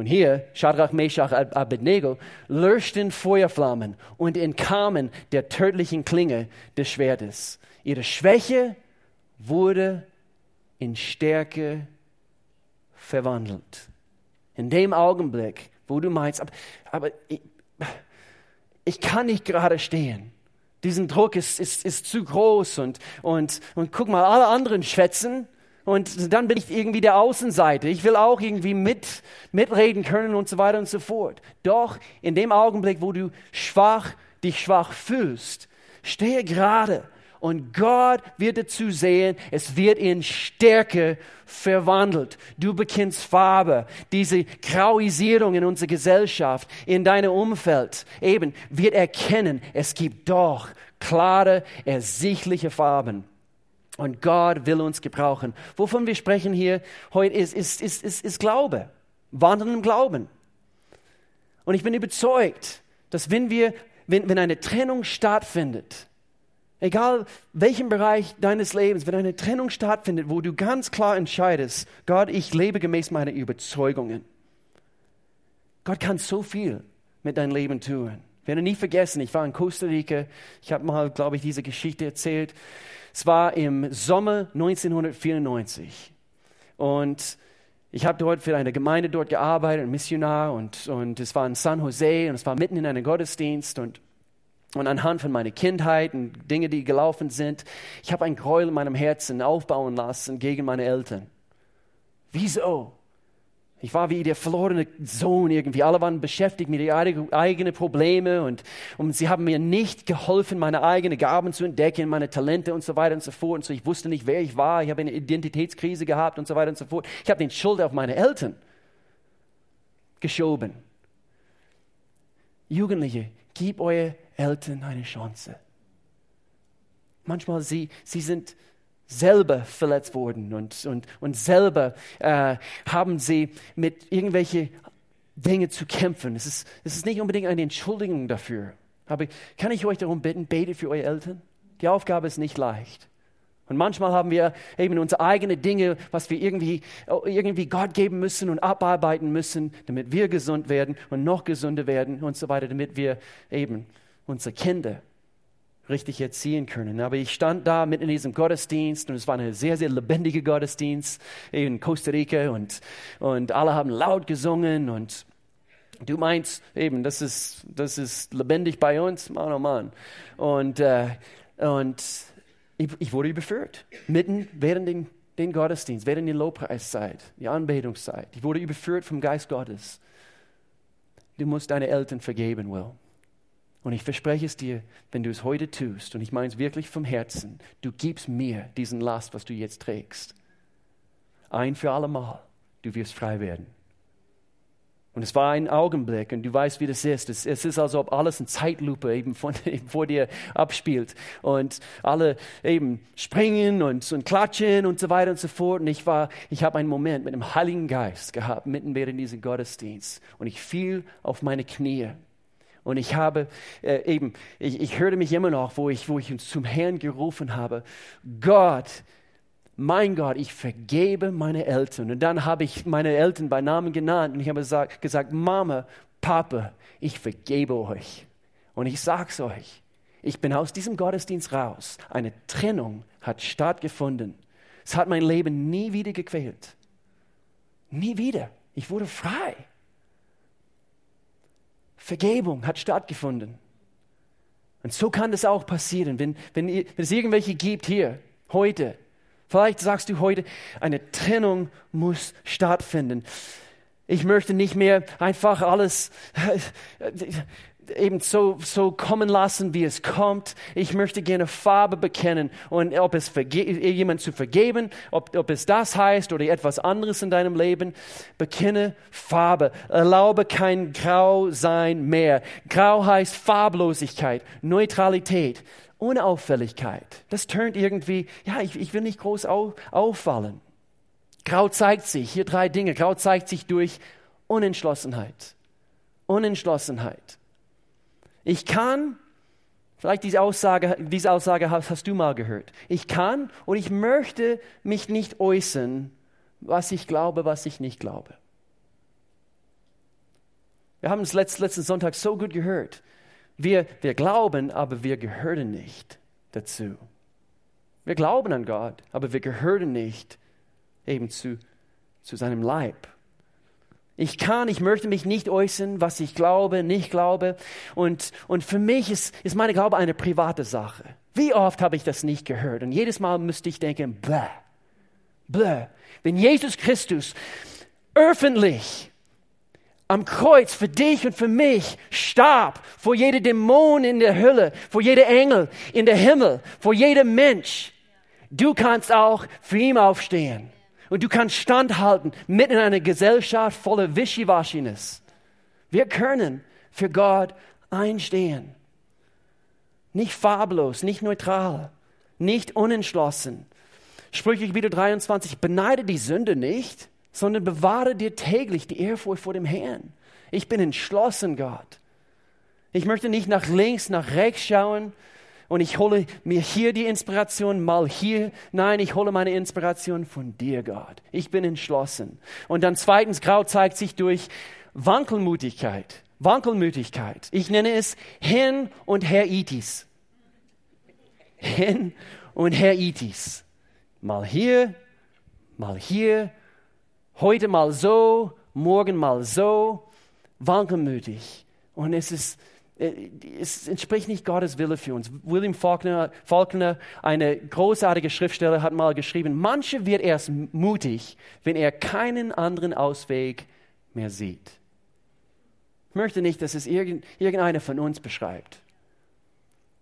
Und hier, Shadrach, Meshach, Abednego, löschten Feuerflammen und entkamen der tödlichen Klinge des Schwertes. Ihre Schwäche wurde in Stärke verwandelt. In dem Augenblick, wo du meinst, aber, aber ich, ich kann nicht gerade stehen. Diesen Druck ist, ist, ist zu groß und, und, und guck mal, alle anderen schwätzen und dann bin ich irgendwie der Außenseite. Ich will auch irgendwie mit, mitreden können und so weiter und so fort. Doch in dem Augenblick, wo du schwach, dich schwach fühlst, stehe gerade und Gott wird dazu sehen, es wird in Stärke verwandelt. Du bekennst Farbe, diese Grauisierung in unserer Gesellschaft, in deinem Umfeld, eben wird erkennen, es gibt doch klare, ersichtliche Farben. Und Gott will uns gebrauchen. Wovon wir sprechen hier heute ist, ist, ist, ist, ist Glaube. Wandern im Glauben. Und ich bin überzeugt, dass wenn wir, wenn, wenn eine Trennung stattfindet, egal welchem Bereich deines Lebens, wenn eine Trennung stattfindet, wo du ganz klar entscheidest, Gott, ich lebe gemäß meiner Überzeugungen. Gott kann so viel mit deinem Leben tun. Ich werde nie vergessen, ich war in Costa Rica, ich habe mal, glaube ich, diese Geschichte erzählt. Es war im Sommer 1994 und ich habe dort für eine Gemeinde dort gearbeitet, ein Missionar und, und es war in San Jose und es war mitten in einem Gottesdienst und und anhand von meiner Kindheit und Dinge, die gelaufen sind, ich habe ein Gräuel in meinem Herzen aufbauen lassen gegen meine Eltern. Wieso? Ich war wie der verlorene Sohn irgendwie. Alle waren beschäftigt mit ihren eigenen Probleme und, und sie haben mir nicht geholfen, meine eigenen Gaben zu entdecken, meine Talente und so weiter und so fort. Und so, ich wusste nicht, wer ich war. Ich habe eine Identitätskrise gehabt und so weiter und so fort. Ich habe den Schuld auf meine Eltern geschoben. Jugendliche, gib euren Eltern eine Chance. Manchmal sie, sie sind selber verletzt wurden und, und, und selber äh, haben sie mit irgendwelchen Dingen zu kämpfen. Es ist, es ist nicht unbedingt eine Entschuldigung dafür. Aber kann ich euch darum bitten, betet für eure Eltern? Die Aufgabe ist nicht leicht. Und manchmal haben wir eben unsere eigenen Dinge, was wir irgendwie, irgendwie Gott geben müssen und abarbeiten müssen, damit wir gesund werden und noch gesünder werden und so weiter, damit wir eben unsere Kinder richtig erziehen können. Aber ich stand da mitten in diesem Gottesdienst und es war ein sehr, sehr lebendiger Gottesdienst in Costa Rica und, und alle haben laut gesungen und du meinst eben, das ist, das ist lebendig bei uns, Mann, oh Mann. Und, äh, und ich, ich, wurde überführt, mitten während den, den Gottesdienst, während der Lobpreiszeit, die Anbetungszeit. Ich wurde überführt vom Geist Gottes. Du musst deine Eltern vergeben, Will. Und ich verspreche es dir, wenn du es heute tust, und ich meine es wirklich vom Herzen, du gibst mir diesen Last, was du jetzt trägst. Ein für alle Mal, du wirst frei werden. Und es war ein Augenblick und du weißt, wie das ist. Es, es ist, als ob alles in Zeitlupe eben, von, eben vor dir abspielt. Und alle eben springen und, und klatschen und so weiter und so fort. Und ich war, ich habe einen Moment mit dem Heiligen Geist gehabt, mitten während diesem Gottesdienst. Und ich fiel auf meine Knie. Und ich habe äh, eben, ich, ich hörte mich immer noch, wo ich, wo ich zum Herrn gerufen habe, Gott, mein Gott, ich vergebe meine Eltern. Und dann habe ich meine Eltern bei Namen genannt und ich habe gesagt, gesagt Mama, Papa, ich vergebe euch. Und ich sage es euch, ich bin aus diesem Gottesdienst raus. Eine Trennung hat stattgefunden. Es hat mein Leben nie wieder gequält. Nie wieder. Ich wurde frei. Vergebung hat stattgefunden. Und so kann das auch passieren, wenn, wenn, wenn es irgendwelche gibt hier, heute, Vielleicht sagst du heute, eine Trennung muss stattfinden. Ich möchte nicht mehr einfach alles eben so, so kommen lassen, wie es kommt. Ich möchte gerne Farbe bekennen. Und ob es jemand zu vergeben, ob, ob es das heißt oder etwas anderes in deinem Leben, bekenne Farbe. Erlaube kein Grau sein mehr. Grau heißt Farblosigkeit, Neutralität. Unauffälligkeit. Das turnt irgendwie, ja, ich, ich will nicht groß auf, auffallen. Grau zeigt sich, hier drei Dinge. Grau zeigt sich durch Unentschlossenheit. Unentschlossenheit. Ich kann, vielleicht diese Aussage, diese Aussage hast, hast du mal gehört. Ich kann und ich möchte mich nicht äußern, was ich glaube, was ich nicht glaube. Wir haben es letzten Sonntag so gut gehört. Wir, wir glauben, aber wir gehören nicht dazu. Wir glauben an Gott, aber wir gehören nicht eben zu, zu seinem Leib. Ich kann, ich möchte mich nicht äußern, was ich glaube, nicht glaube. Und, und für mich ist, ist meine Glaube eine private Sache. Wie oft habe ich das nicht gehört? Und jedes Mal müsste ich denken, bläh, bläh. Wenn Jesus Christus öffentlich am Kreuz für dich und für mich starb, vor jeder Dämon in der Hölle, vor jeder Engel in der Himmel, vor jedem Mensch. Du kannst auch für ihn aufstehen. Und du kannst standhalten mitten in einer Gesellschaft voller Wischiwaschiness. Wir können für Gott einstehen. Nicht farblos, nicht neutral, nicht unentschlossen. Sprüche wieder 23, beneide die Sünde nicht, sondern bewahre dir täglich die Ehrfurcht vor dem Herrn. Ich bin entschlossen, Gott. Ich möchte nicht nach links, nach rechts schauen und ich hole mir hier die Inspiration, mal hier. Nein, ich hole meine Inspiration von dir, Gott. Ich bin entschlossen. Und dann zweitens, Grau zeigt sich durch Wankelmutigkeit. Wankelmütigkeit. Ich nenne es Hin und Heritis. Hin und Heritis. Mal hier, mal hier, Heute mal so, morgen mal so, wankelmütig. Und es ist, es entspricht nicht Gottes Wille für uns. William Faulkner, Faulkner, eine großartige Schriftsteller, hat mal geschrieben, manche wird erst mutig, wenn er keinen anderen Ausweg mehr sieht. Ich möchte nicht, dass es irgendeiner von uns beschreibt.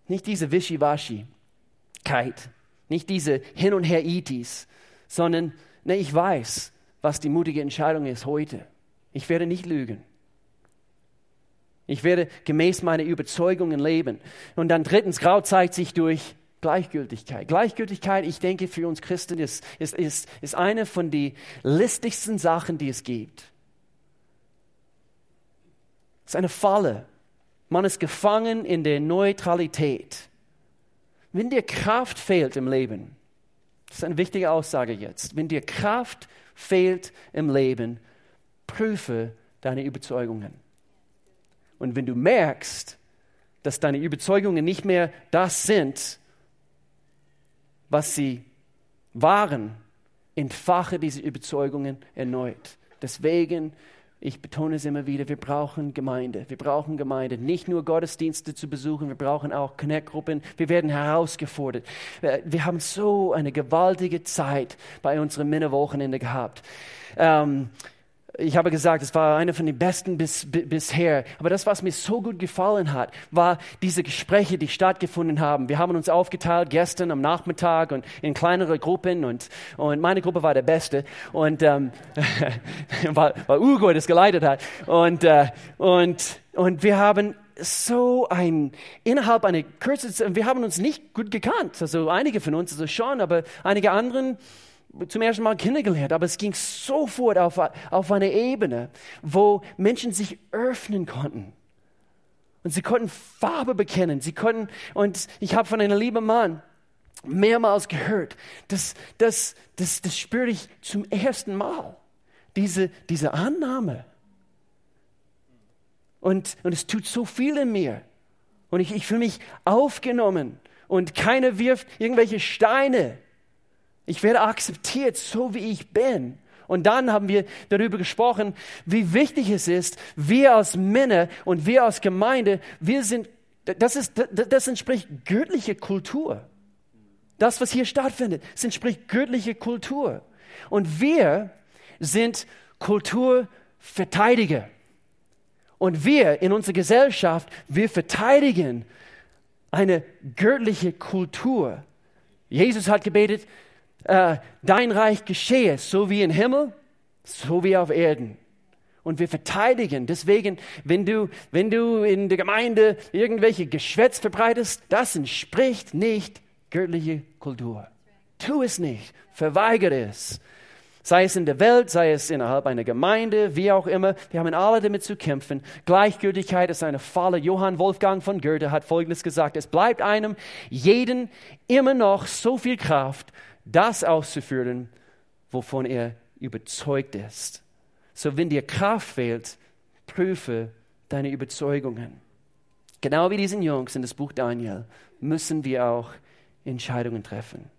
Nicht diese Wischiwaschi-Keit, nicht diese Hin- und Her-Itis, sondern ne, ich weiß, was die mutige Entscheidung ist heute. Ich werde nicht lügen. Ich werde gemäß meiner Überzeugungen leben. Und dann drittens, Grau zeigt sich durch Gleichgültigkeit. Gleichgültigkeit, ich denke, für uns Christen ist, ist, ist, ist eine von den listigsten Sachen, die es gibt. Es ist eine Falle. Man ist gefangen in der Neutralität. Wenn dir Kraft fehlt im Leben, das ist eine wichtige Aussage jetzt, wenn dir Kraft fehlt im Leben, prüfe deine Überzeugungen. Und wenn du merkst, dass deine Überzeugungen nicht mehr das sind, was sie waren, entfache diese Überzeugungen erneut. Deswegen, ich betone es immer wieder, wir brauchen Gemeinde. Wir brauchen Gemeinde. Nicht nur Gottesdienste zu besuchen, wir brauchen auch Connect-Gruppen. Wir werden herausgefordert. Wir haben so eine gewaltige Zeit bei unserem Männerwochenende gehabt. Ähm, ich habe gesagt, es war eine von den besten bis, bisher. Aber das, was mir so gut gefallen hat, war diese Gespräche, die stattgefunden haben. Wir haben uns aufgeteilt gestern am Nachmittag und in kleinere Gruppen und, und meine Gruppe war der Beste und ähm, weil, Ugo das geleitet hat und äh, und und wir haben so ein, innerhalb einer kürzeren, wir haben uns nicht gut gekannt. Also einige von uns, also schon, aber einige anderen zum ersten Mal kennengelernt. Aber es ging sofort auf, auf eine Ebene, wo Menschen sich öffnen konnten. Und sie konnten Farbe bekennen. Sie konnten, und ich habe von einem lieben Mann mehrmals gehört, das, das, das, das spüre ich zum ersten Mal. Diese, diese Annahme und, und es tut so viel in mir. Und ich, ich fühle mich aufgenommen. Und keiner wirft irgendwelche Steine. Ich werde akzeptiert, so wie ich bin. Und dann haben wir darüber gesprochen, wie wichtig es ist, wir als Männer und wir als Gemeinde, wir sind, das, ist, das entspricht göttlicher Kultur. Das, was hier stattfindet, das entspricht göttlicher Kultur. Und wir sind Kulturverteidiger. Und wir in unserer Gesellschaft, wir verteidigen eine göttliche Kultur. Jesus hat gebetet, äh, dein Reich geschehe, so wie im Himmel, so wie auf Erden. Und wir verteidigen. Deswegen, wenn du, wenn du in der Gemeinde irgendwelche Geschwätz verbreitest, das entspricht nicht göttliche Kultur. Tu es nicht. Verweigere es. Sei es in der Welt, sei es innerhalb einer Gemeinde, wie auch immer. Wir haben alle damit zu kämpfen. Gleichgültigkeit ist eine Falle. Johann Wolfgang von Goethe hat Folgendes gesagt. Es bleibt einem jeden immer noch so viel Kraft, das auszuführen, wovon er überzeugt ist. So wenn dir Kraft fehlt, prüfe deine Überzeugungen. Genau wie diesen Jungs in das Buch Daniel müssen wir auch Entscheidungen treffen.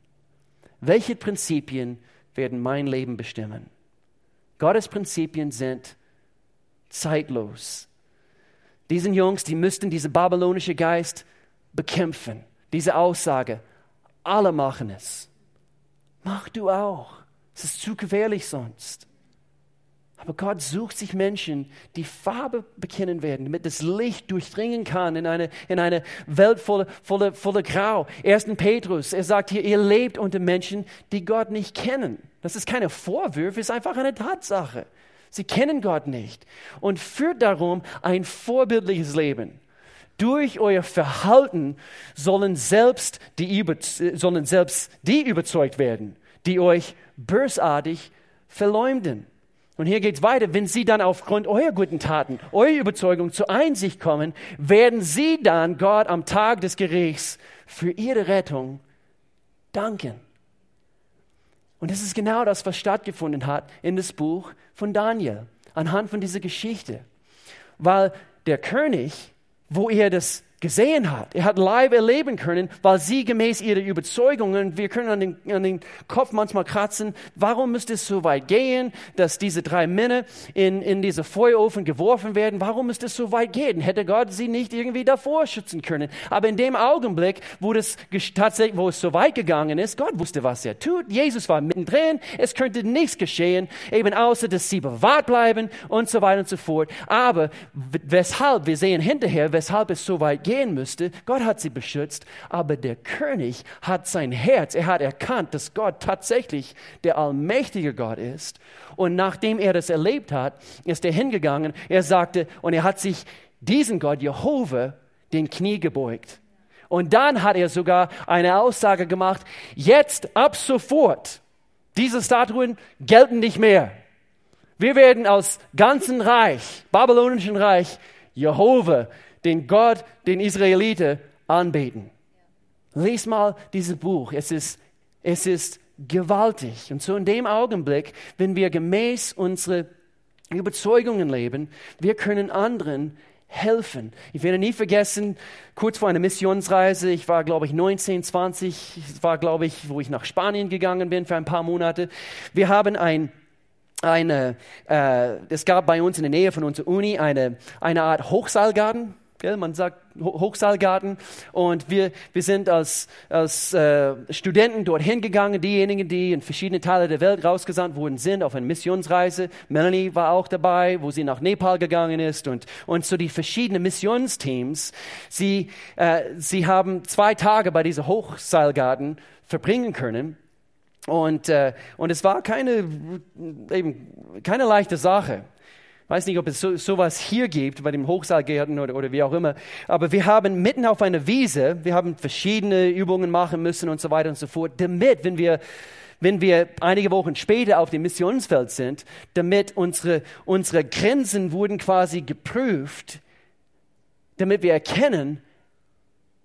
Welche Prinzipien werden mein Leben bestimmen. Gottes Prinzipien sind zeitlos. Diesen Jungs, die müssten diesen babylonischen Geist bekämpfen. Diese Aussage, alle machen es. Mach du auch. Es ist zu gefährlich sonst. Aber Gott sucht sich Menschen, die Farbe bekennen werden, damit das Licht durchdringen kann in eine, in eine Welt voller, voller, voller Grau. 1. Petrus, er sagt hier, ihr lebt unter Menschen, die Gott nicht kennen. Das ist keine Vorwürfe, ist einfach eine Tatsache. Sie kennen Gott nicht und führt darum ein vorbildliches Leben. Durch euer Verhalten sollen selbst die, sollen selbst die überzeugt werden, die euch bösartig verleumden. Und hier geht es weiter. Wenn sie dann aufgrund eurer guten Taten, eurer Überzeugung zur Einsicht kommen, werden sie dann Gott am Tag des Gerichts für ihre Rettung danken. Und das ist genau das, was stattgefunden hat in das Buch von Daniel, anhand von dieser Geschichte. Weil der König, wo er das gesehen hat. Er hat live erleben können, weil sie gemäß ihrer Überzeugungen, wir können an den, an den Kopf manchmal kratzen, warum müsste es so weit gehen, dass diese drei Männer in, in diese Feuerofen geworfen werden? Warum müsste es so weit gehen? Hätte Gott sie nicht irgendwie davor schützen können? Aber in dem Augenblick, wo, das tatsächlich, wo es so weit gegangen ist, Gott wusste, was er tut. Jesus war mittendrin. Es könnte nichts geschehen, eben außer, dass sie bewahrt bleiben und so weiter und so fort. Aber weshalb, wir sehen hinterher, weshalb es so weit geht, gehen müsste. Gott hat sie beschützt, aber der König hat sein Herz, er hat erkannt, dass Gott tatsächlich der allmächtige Gott ist. Und nachdem er das erlebt hat, ist er hingegangen, er sagte, und er hat sich diesen Gott, Jehova, den Knie gebeugt. Und dann hat er sogar eine Aussage gemacht, jetzt ab sofort, diese Statuen gelten nicht mehr. Wir werden aus ganzen Reich, babylonischen Reich, Jehova, den Gott, den Israeliten anbeten. Lies mal dieses Buch. Es ist, es ist gewaltig. Und so in dem Augenblick, wenn wir gemäß unsere Überzeugungen leben, wir können anderen helfen. Ich werde nie vergessen, kurz vor einer Missionsreise, ich war, glaube ich, 19, 20, es war, glaube ich, wo ich nach Spanien gegangen bin für ein paar Monate. Wir haben ein eine, äh, es gab bei uns in der Nähe von unserer Uni eine, eine Art Hochseilgarten Gell? Man sagt Hochsaalgarten. Und wir, wir sind als, als äh, Studenten dorthin gegangen, diejenigen, die in verschiedene Teile der Welt rausgesandt wurden, sind auf eine Missionsreise. Melanie war auch dabei, wo sie nach Nepal gegangen ist. Und, und so die verschiedenen Missionsteams, sie, äh, sie haben zwei Tage bei diesem Hochseilgarten verbringen können. Und, äh, und es war keine, eben, keine leichte Sache weiß nicht, ob es so, sowas hier gibt, bei dem Hochsaalgärten oder, oder wie auch immer. Aber wir haben mitten auf einer Wiese, wir haben verschiedene Übungen machen müssen und so weiter und so fort, damit, wenn wir wenn wir einige Wochen später auf dem Missionsfeld sind, damit unsere, unsere Grenzen wurden quasi geprüft, damit wir erkennen,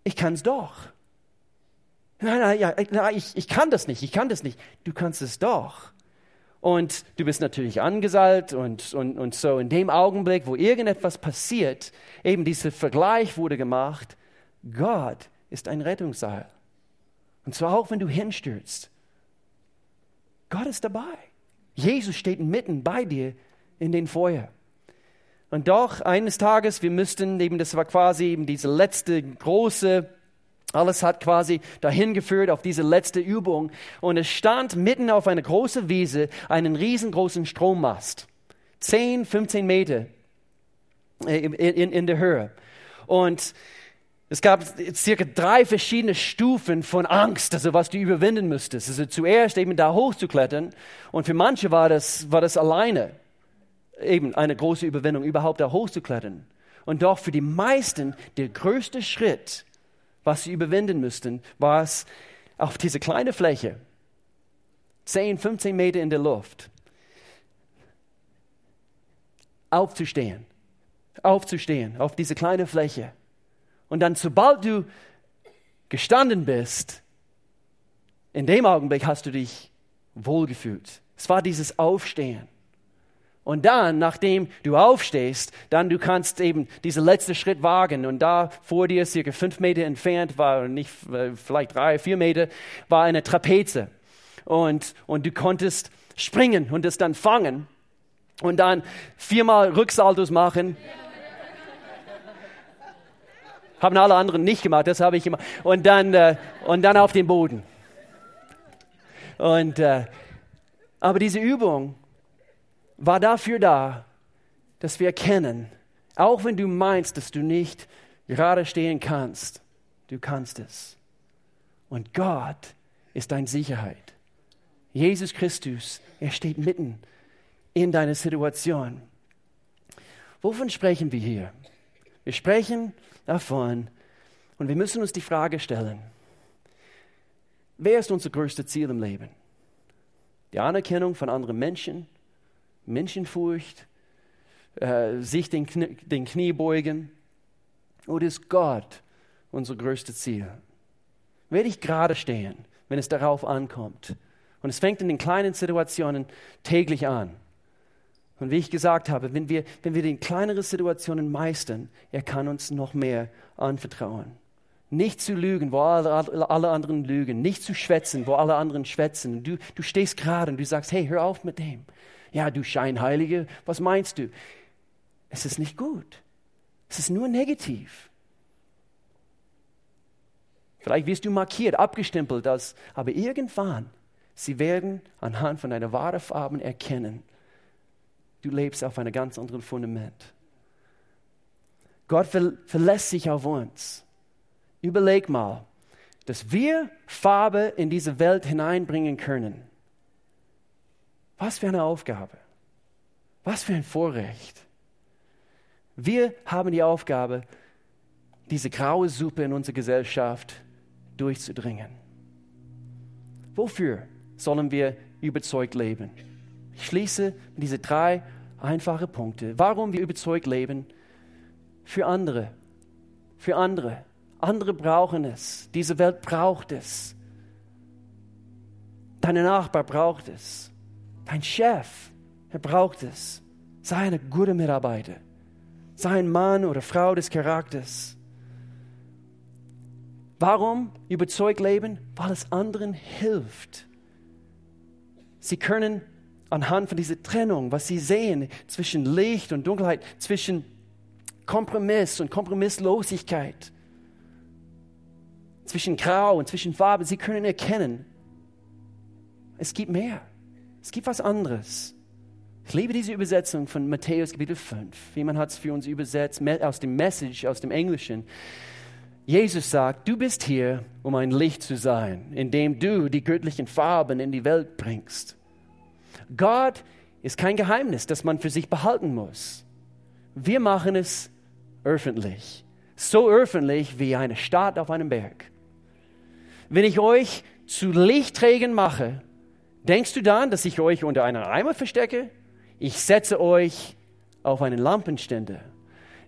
ich kann es doch. Nein, nein, ja, nein ich, ich kann das nicht, ich kann das nicht. Du kannst es doch. Und du bist natürlich angesallt und, und, und so in dem Augenblick, wo irgendetwas passiert, eben dieser Vergleich wurde gemacht, Gott ist ein Rettungsseil. Und zwar auch, wenn du hinstürzt. Gott ist dabei. Jesus steht mitten bei dir in den Feuer. Und doch eines Tages, wir müssten eben, das war quasi eben diese letzte große alles hat quasi dahin geführt auf diese letzte Übung. Und es stand mitten auf einer großen Wiese einen riesengroßen Strommast. 10, 15 Meter in, in, in der Höhe. Und es gab circa drei verschiedene Stufen von Angst, also was du überwinden müsstest. Also zuerst eben da hochzuklettern. Und für manche war das, war das alleine eben eine große Überwindung, überhaupt da hochzuklettern. Und doch für die meisten der größte Schritt was sie überwinden müssten, war es auf diese kleine Fläche, 10, 15 Meter in der Luft, aufzustehen, aufzustehen auf diese kleine Fläche. Und dann, sobald du gestanden bist, in dem Augenblick hast du dich wohlgefühlt. Es war dieses Aufstehen. Und dann, nachdem du aufstehst, dann du kannst eben diesen letzten Schritt wagen. Und da vor dir, circa fünf Meter entfernt, war nicht äh, vielleicht drei, vier Meter, war eine Trapeze. Und, und du konntest springen und es dann fangen und dann viermal Rücksaltos machen. Haben alle anderen nicht gemacht, das habe ich gemacht. Und dann, äh, und dann auf den Boden. Und, äh, aber diese Übung war dafür da, dass wir erkennen, auch wenn du meinst, dass du nicht gerade stehen kannst, du kannst es. Und Gott ist deine Sicherheit. Jesus Christus, er steht mitten in deiner Situation. Wovon sprechen wir hier? Wir sprechen davon und wir müssen uns die Frage stellen, wer ist unser größtes Ziel im Leben? Die Anerkennung von anderen Menschen? Menschenfurcht, äh, sich den, Knie, den Knie beugen? Oder ist Gott unser größtes Ziel? Werde ich gerade stehen, wenn es darauf ankommt? Und es fängt in den kleinen Situationen täglich an. Und wie ich gesagt habe, wenn wir, wenn wir die kleineren Situationen meistern, er kann uns noch mehr anvertrauen. Nicht zu lügen, wo alle, alle anderen lügen. Nicht zu schwätzen, wo alle anderen schwätzen. Du, du stehst gerade und du sagst, hey, hör auf mit dem. Ja, du Scheinheilige, was meinst du? Es ist nicht gut. Es ist nur negativ. Vielleicht wirst du markiert, abgestempelt, als, aber irgendwann, sie werden anhand von deiner wahren Farben erkennen, du lebst auf einem ganz anderen Fundament. Gott verlässt sich auf uns. Überleg mal, dass wir Farbe in diese Welt hineinbringen können. Was für eine Aufgabe. Was für ein Vorrecht. Wir haben die Aufgabe, diese graue Suppe in unserer Gesellschaft durchzudringen. Wofür sollen wir überzeugt leben? Ich schließe diese drei einfachen Punkte. Warum wir überzeugt leben? Für andere. Für andere. Andere brauchen es. Diese Welt braucht es. Deine Nachbar braucht es. Dein Chef, er braucht es. Sei eine gute Mitarbeiter. Sei ein Mann oder Frau des Charakters. Warum überzeugt leben? Weil es anderen hilft. Sie können anhand von dieser Trennung, was sie sehen zwischen Licht und Dunkelheit, zwischen Kompromiss und Kompromisslosigkeit, zwischen Grau und zwischen Farbe. Sie können erkennen, es gibt mehr. Es gibt was anderes. Ich liebe diese Übersetzung von Matthäus Kapitel 5. Jemand hat es für uns übersetzt aus dem Message, aus dem Englischen. Jesus sagt, du bist hier, um ein Licht zu sein, indem du die göttlichen Farben in die Welt bringst. Gott ist kein Geheimnis, das man für sich behalten muss. Wir machen es öffentlich. So öffentlich wie eine Stadt auf einem Berg. Wenn ich euch zu Lichtträgern mache, denkst du dann, dass ich euch unter einer Eimer verstecke? Ich setze euch auf einen Lampenständer.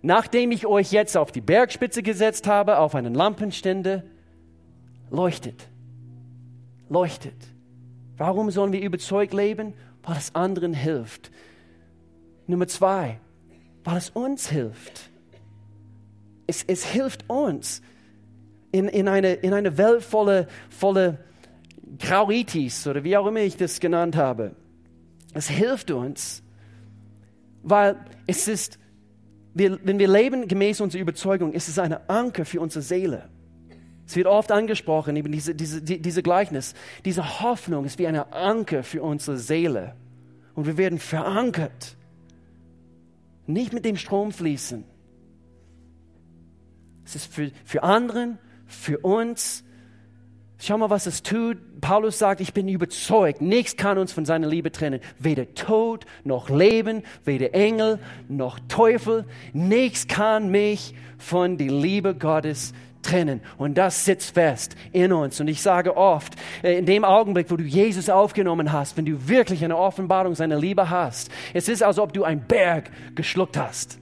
Nachdem ich euch jetzt auf die Bergspitze gesetzt habe, auf einen Lampenständer, leuchtet. Leuchtet. Warum sollen wir überzeugt leben? Weil es anderen hilft. Nummer zwei, weil es uns hilft. Es, es hilft uns in, in, eine, in eine Welt voller volle Grauritis oder wie auch immer ich das genannt habe. Es hilft uns, weil es ist, wir, wenn wir leben gemäß unserer Überzeugung, ist es eine Anker für unsere Seele. Es wird oft angesprochen, eben diese, diese, diese Gleichnis. Diese Hoffnung ist wie eine Anker für unsere Seele. Und wir werden verankert. Nicht mit dem Strom fließen. Es ist für, für anderen, für uns. Schau mal, was es tut. Paulus sagt, ich bin überzeugt, nichts kann uns von seiner Liebe trennen. Weder Tod noch Leben, weder Engel noch Teufel. Nichts kann mich von der Liebe Gottes trennen. Und das sitzt fest in uns. Und ich sage oft, äh, in dem Augenblick, wo du Jesus aufgenommen hast, wenn du wirklich eine Offenbarung seiner Liebe hast, es ist, als ob du einen Berg geschluckt hast.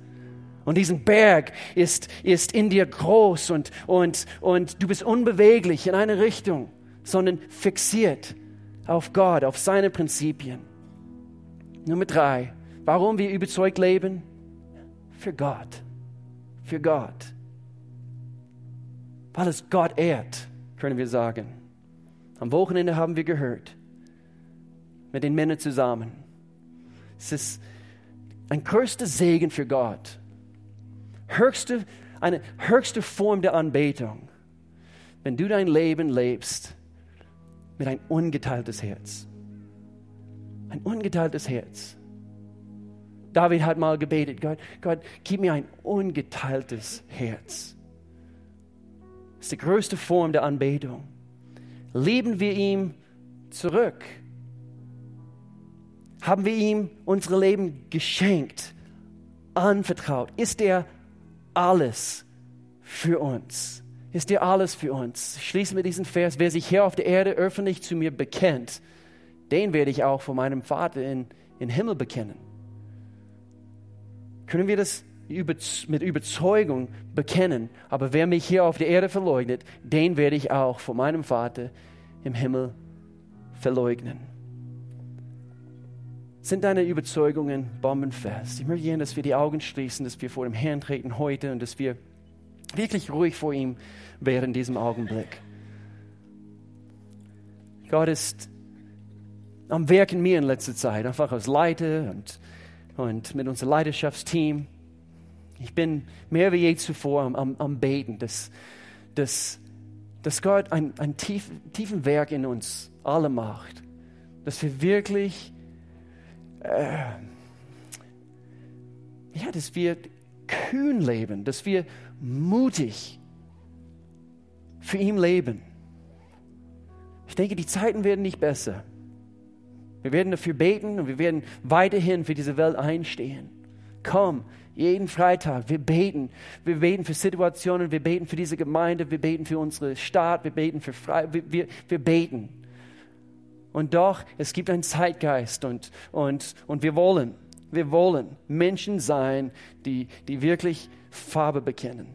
Und diesen Berg ist, ist in dir groß und, und, und du bist unbeweglich in eine Richtung, sondern fixiert auf Gott, auf seine Prinzipien. Nummer drei, warum wir überzeugt leben? Für Gott. Für Gott. Weil es Gott ehrt, können wir sagen. Am Wochenende haben wir gehört, mit den Männern zusammen. Es ist ein größter Segen für Gott höchste, eine höchste Form der Anbetung, wenn du dein Leben lebst mit ein ungeteiltes Herz. Ein ungeteiltes Herz. David hat mal gebetet, Gott, Gott, gib mir ein ungeteiltes Herz. Das ist die größte Form der Anbetung. Leben wir ihm zurück? Haben wir ihm unser Leben geschenkt, anvertraut? Ist er alles für uns. Ist dir alles für uns. Ich schließe mit diesem Vers, wer sich hier auf der Erde öffentlich zu mir bekennt, den werde ich auch von meinem Vater in, in Himmel bekennen. Können wir das mit Überzeugung bekennen? Aber wer mich hier auf der Erde verleugnet, den werde ich auch von meinem Vater im Himmel verleugnen. Sind deine Überzeugungen bombenfest? Ich möchte gerne, dass wir die Augen schließen, dass wir vor dem Herrn treten heute und dass wir wirklich ruhig vor ihm wären in diesem Augenblick. Gott ist am Werk in mir in letzter Zeit, einfach als Leiter und, und mit unserem Leidenschaftsteam. Ich bin mehr wie je zuvor am, am, am Beten, dass, dass, dass Gott ein, ein tief, tiefen Werk in uns alle macht, dass wir wirklich äh, ja, dass wir kühn leben, dass wir mutig für ihn leben. Ich denke, die Zeiten werden nicht besser. Wir werden dafür beten und wir werden weiterhin für diese Welt einstehen. Komm, jeden Freitag, wir beten. Wir beten für Situationen, wir beten für diese Gemeinde, wir beten für unsere Staat, wir beten für Frei, wir, wir, wir beten. Und doch, es gibt einen Zeitgeist und, und, und wir wollen, wir wollen Menschen sein, die, die wirklich Farbe bekennen.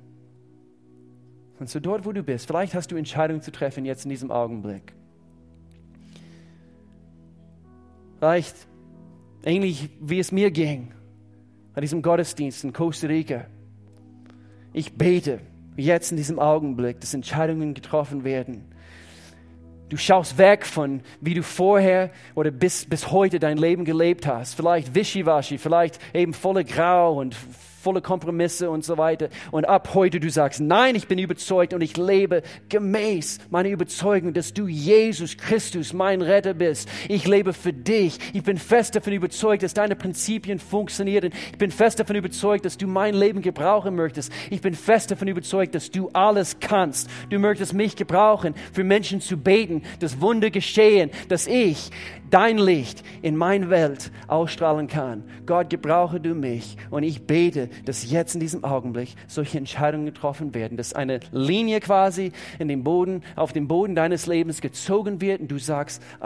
Und so dort, wo du bist, vielleicht hast du Entscheidungen zu treffen jetzt in diesem Augenblick. Vielleicht ähnlich wie es mir ging bei diesem Gottesdienst in Costa Rica. Ich bete jetzt in diesem Augenblick, dass Entscheidungen getroffen werden, Du schaust weg von, wie du vorher oder bis, bis heute dein Leben gelebt hast. Vielleicht wischiwaschi, vielleicht eben voller Grau und volle Kompromisse und so weiter. Und ab heute du sagst, nein, ich bin überzeugt und ich lebe gemäß meiner Überzeugung, dass du Jesus Christus, mein Retter bist. Ich lebe für dich. Ich bin fest davon überzeugt, dass deine Prinzipien funktionieren. Ich bin fest davon überzeugt, dass du mein Leben gebrauchen möchtest. Ich bin fest davon überzeugt, dass du alles kannst. Du möchtest mich gebrauchen, für Menschen zu beten, dass Wunder geschehen, dass ich dein Licht in meine Welt ausstrahlen kann. Gott, gebrauche du mich. Und ich bete, dass jetzt in diesem Augenblick solche Entscheidungen getroffen werden, dass eine Linie quasi in den Boden, auf den Boden deines Lebens gezogen wird und du sagst,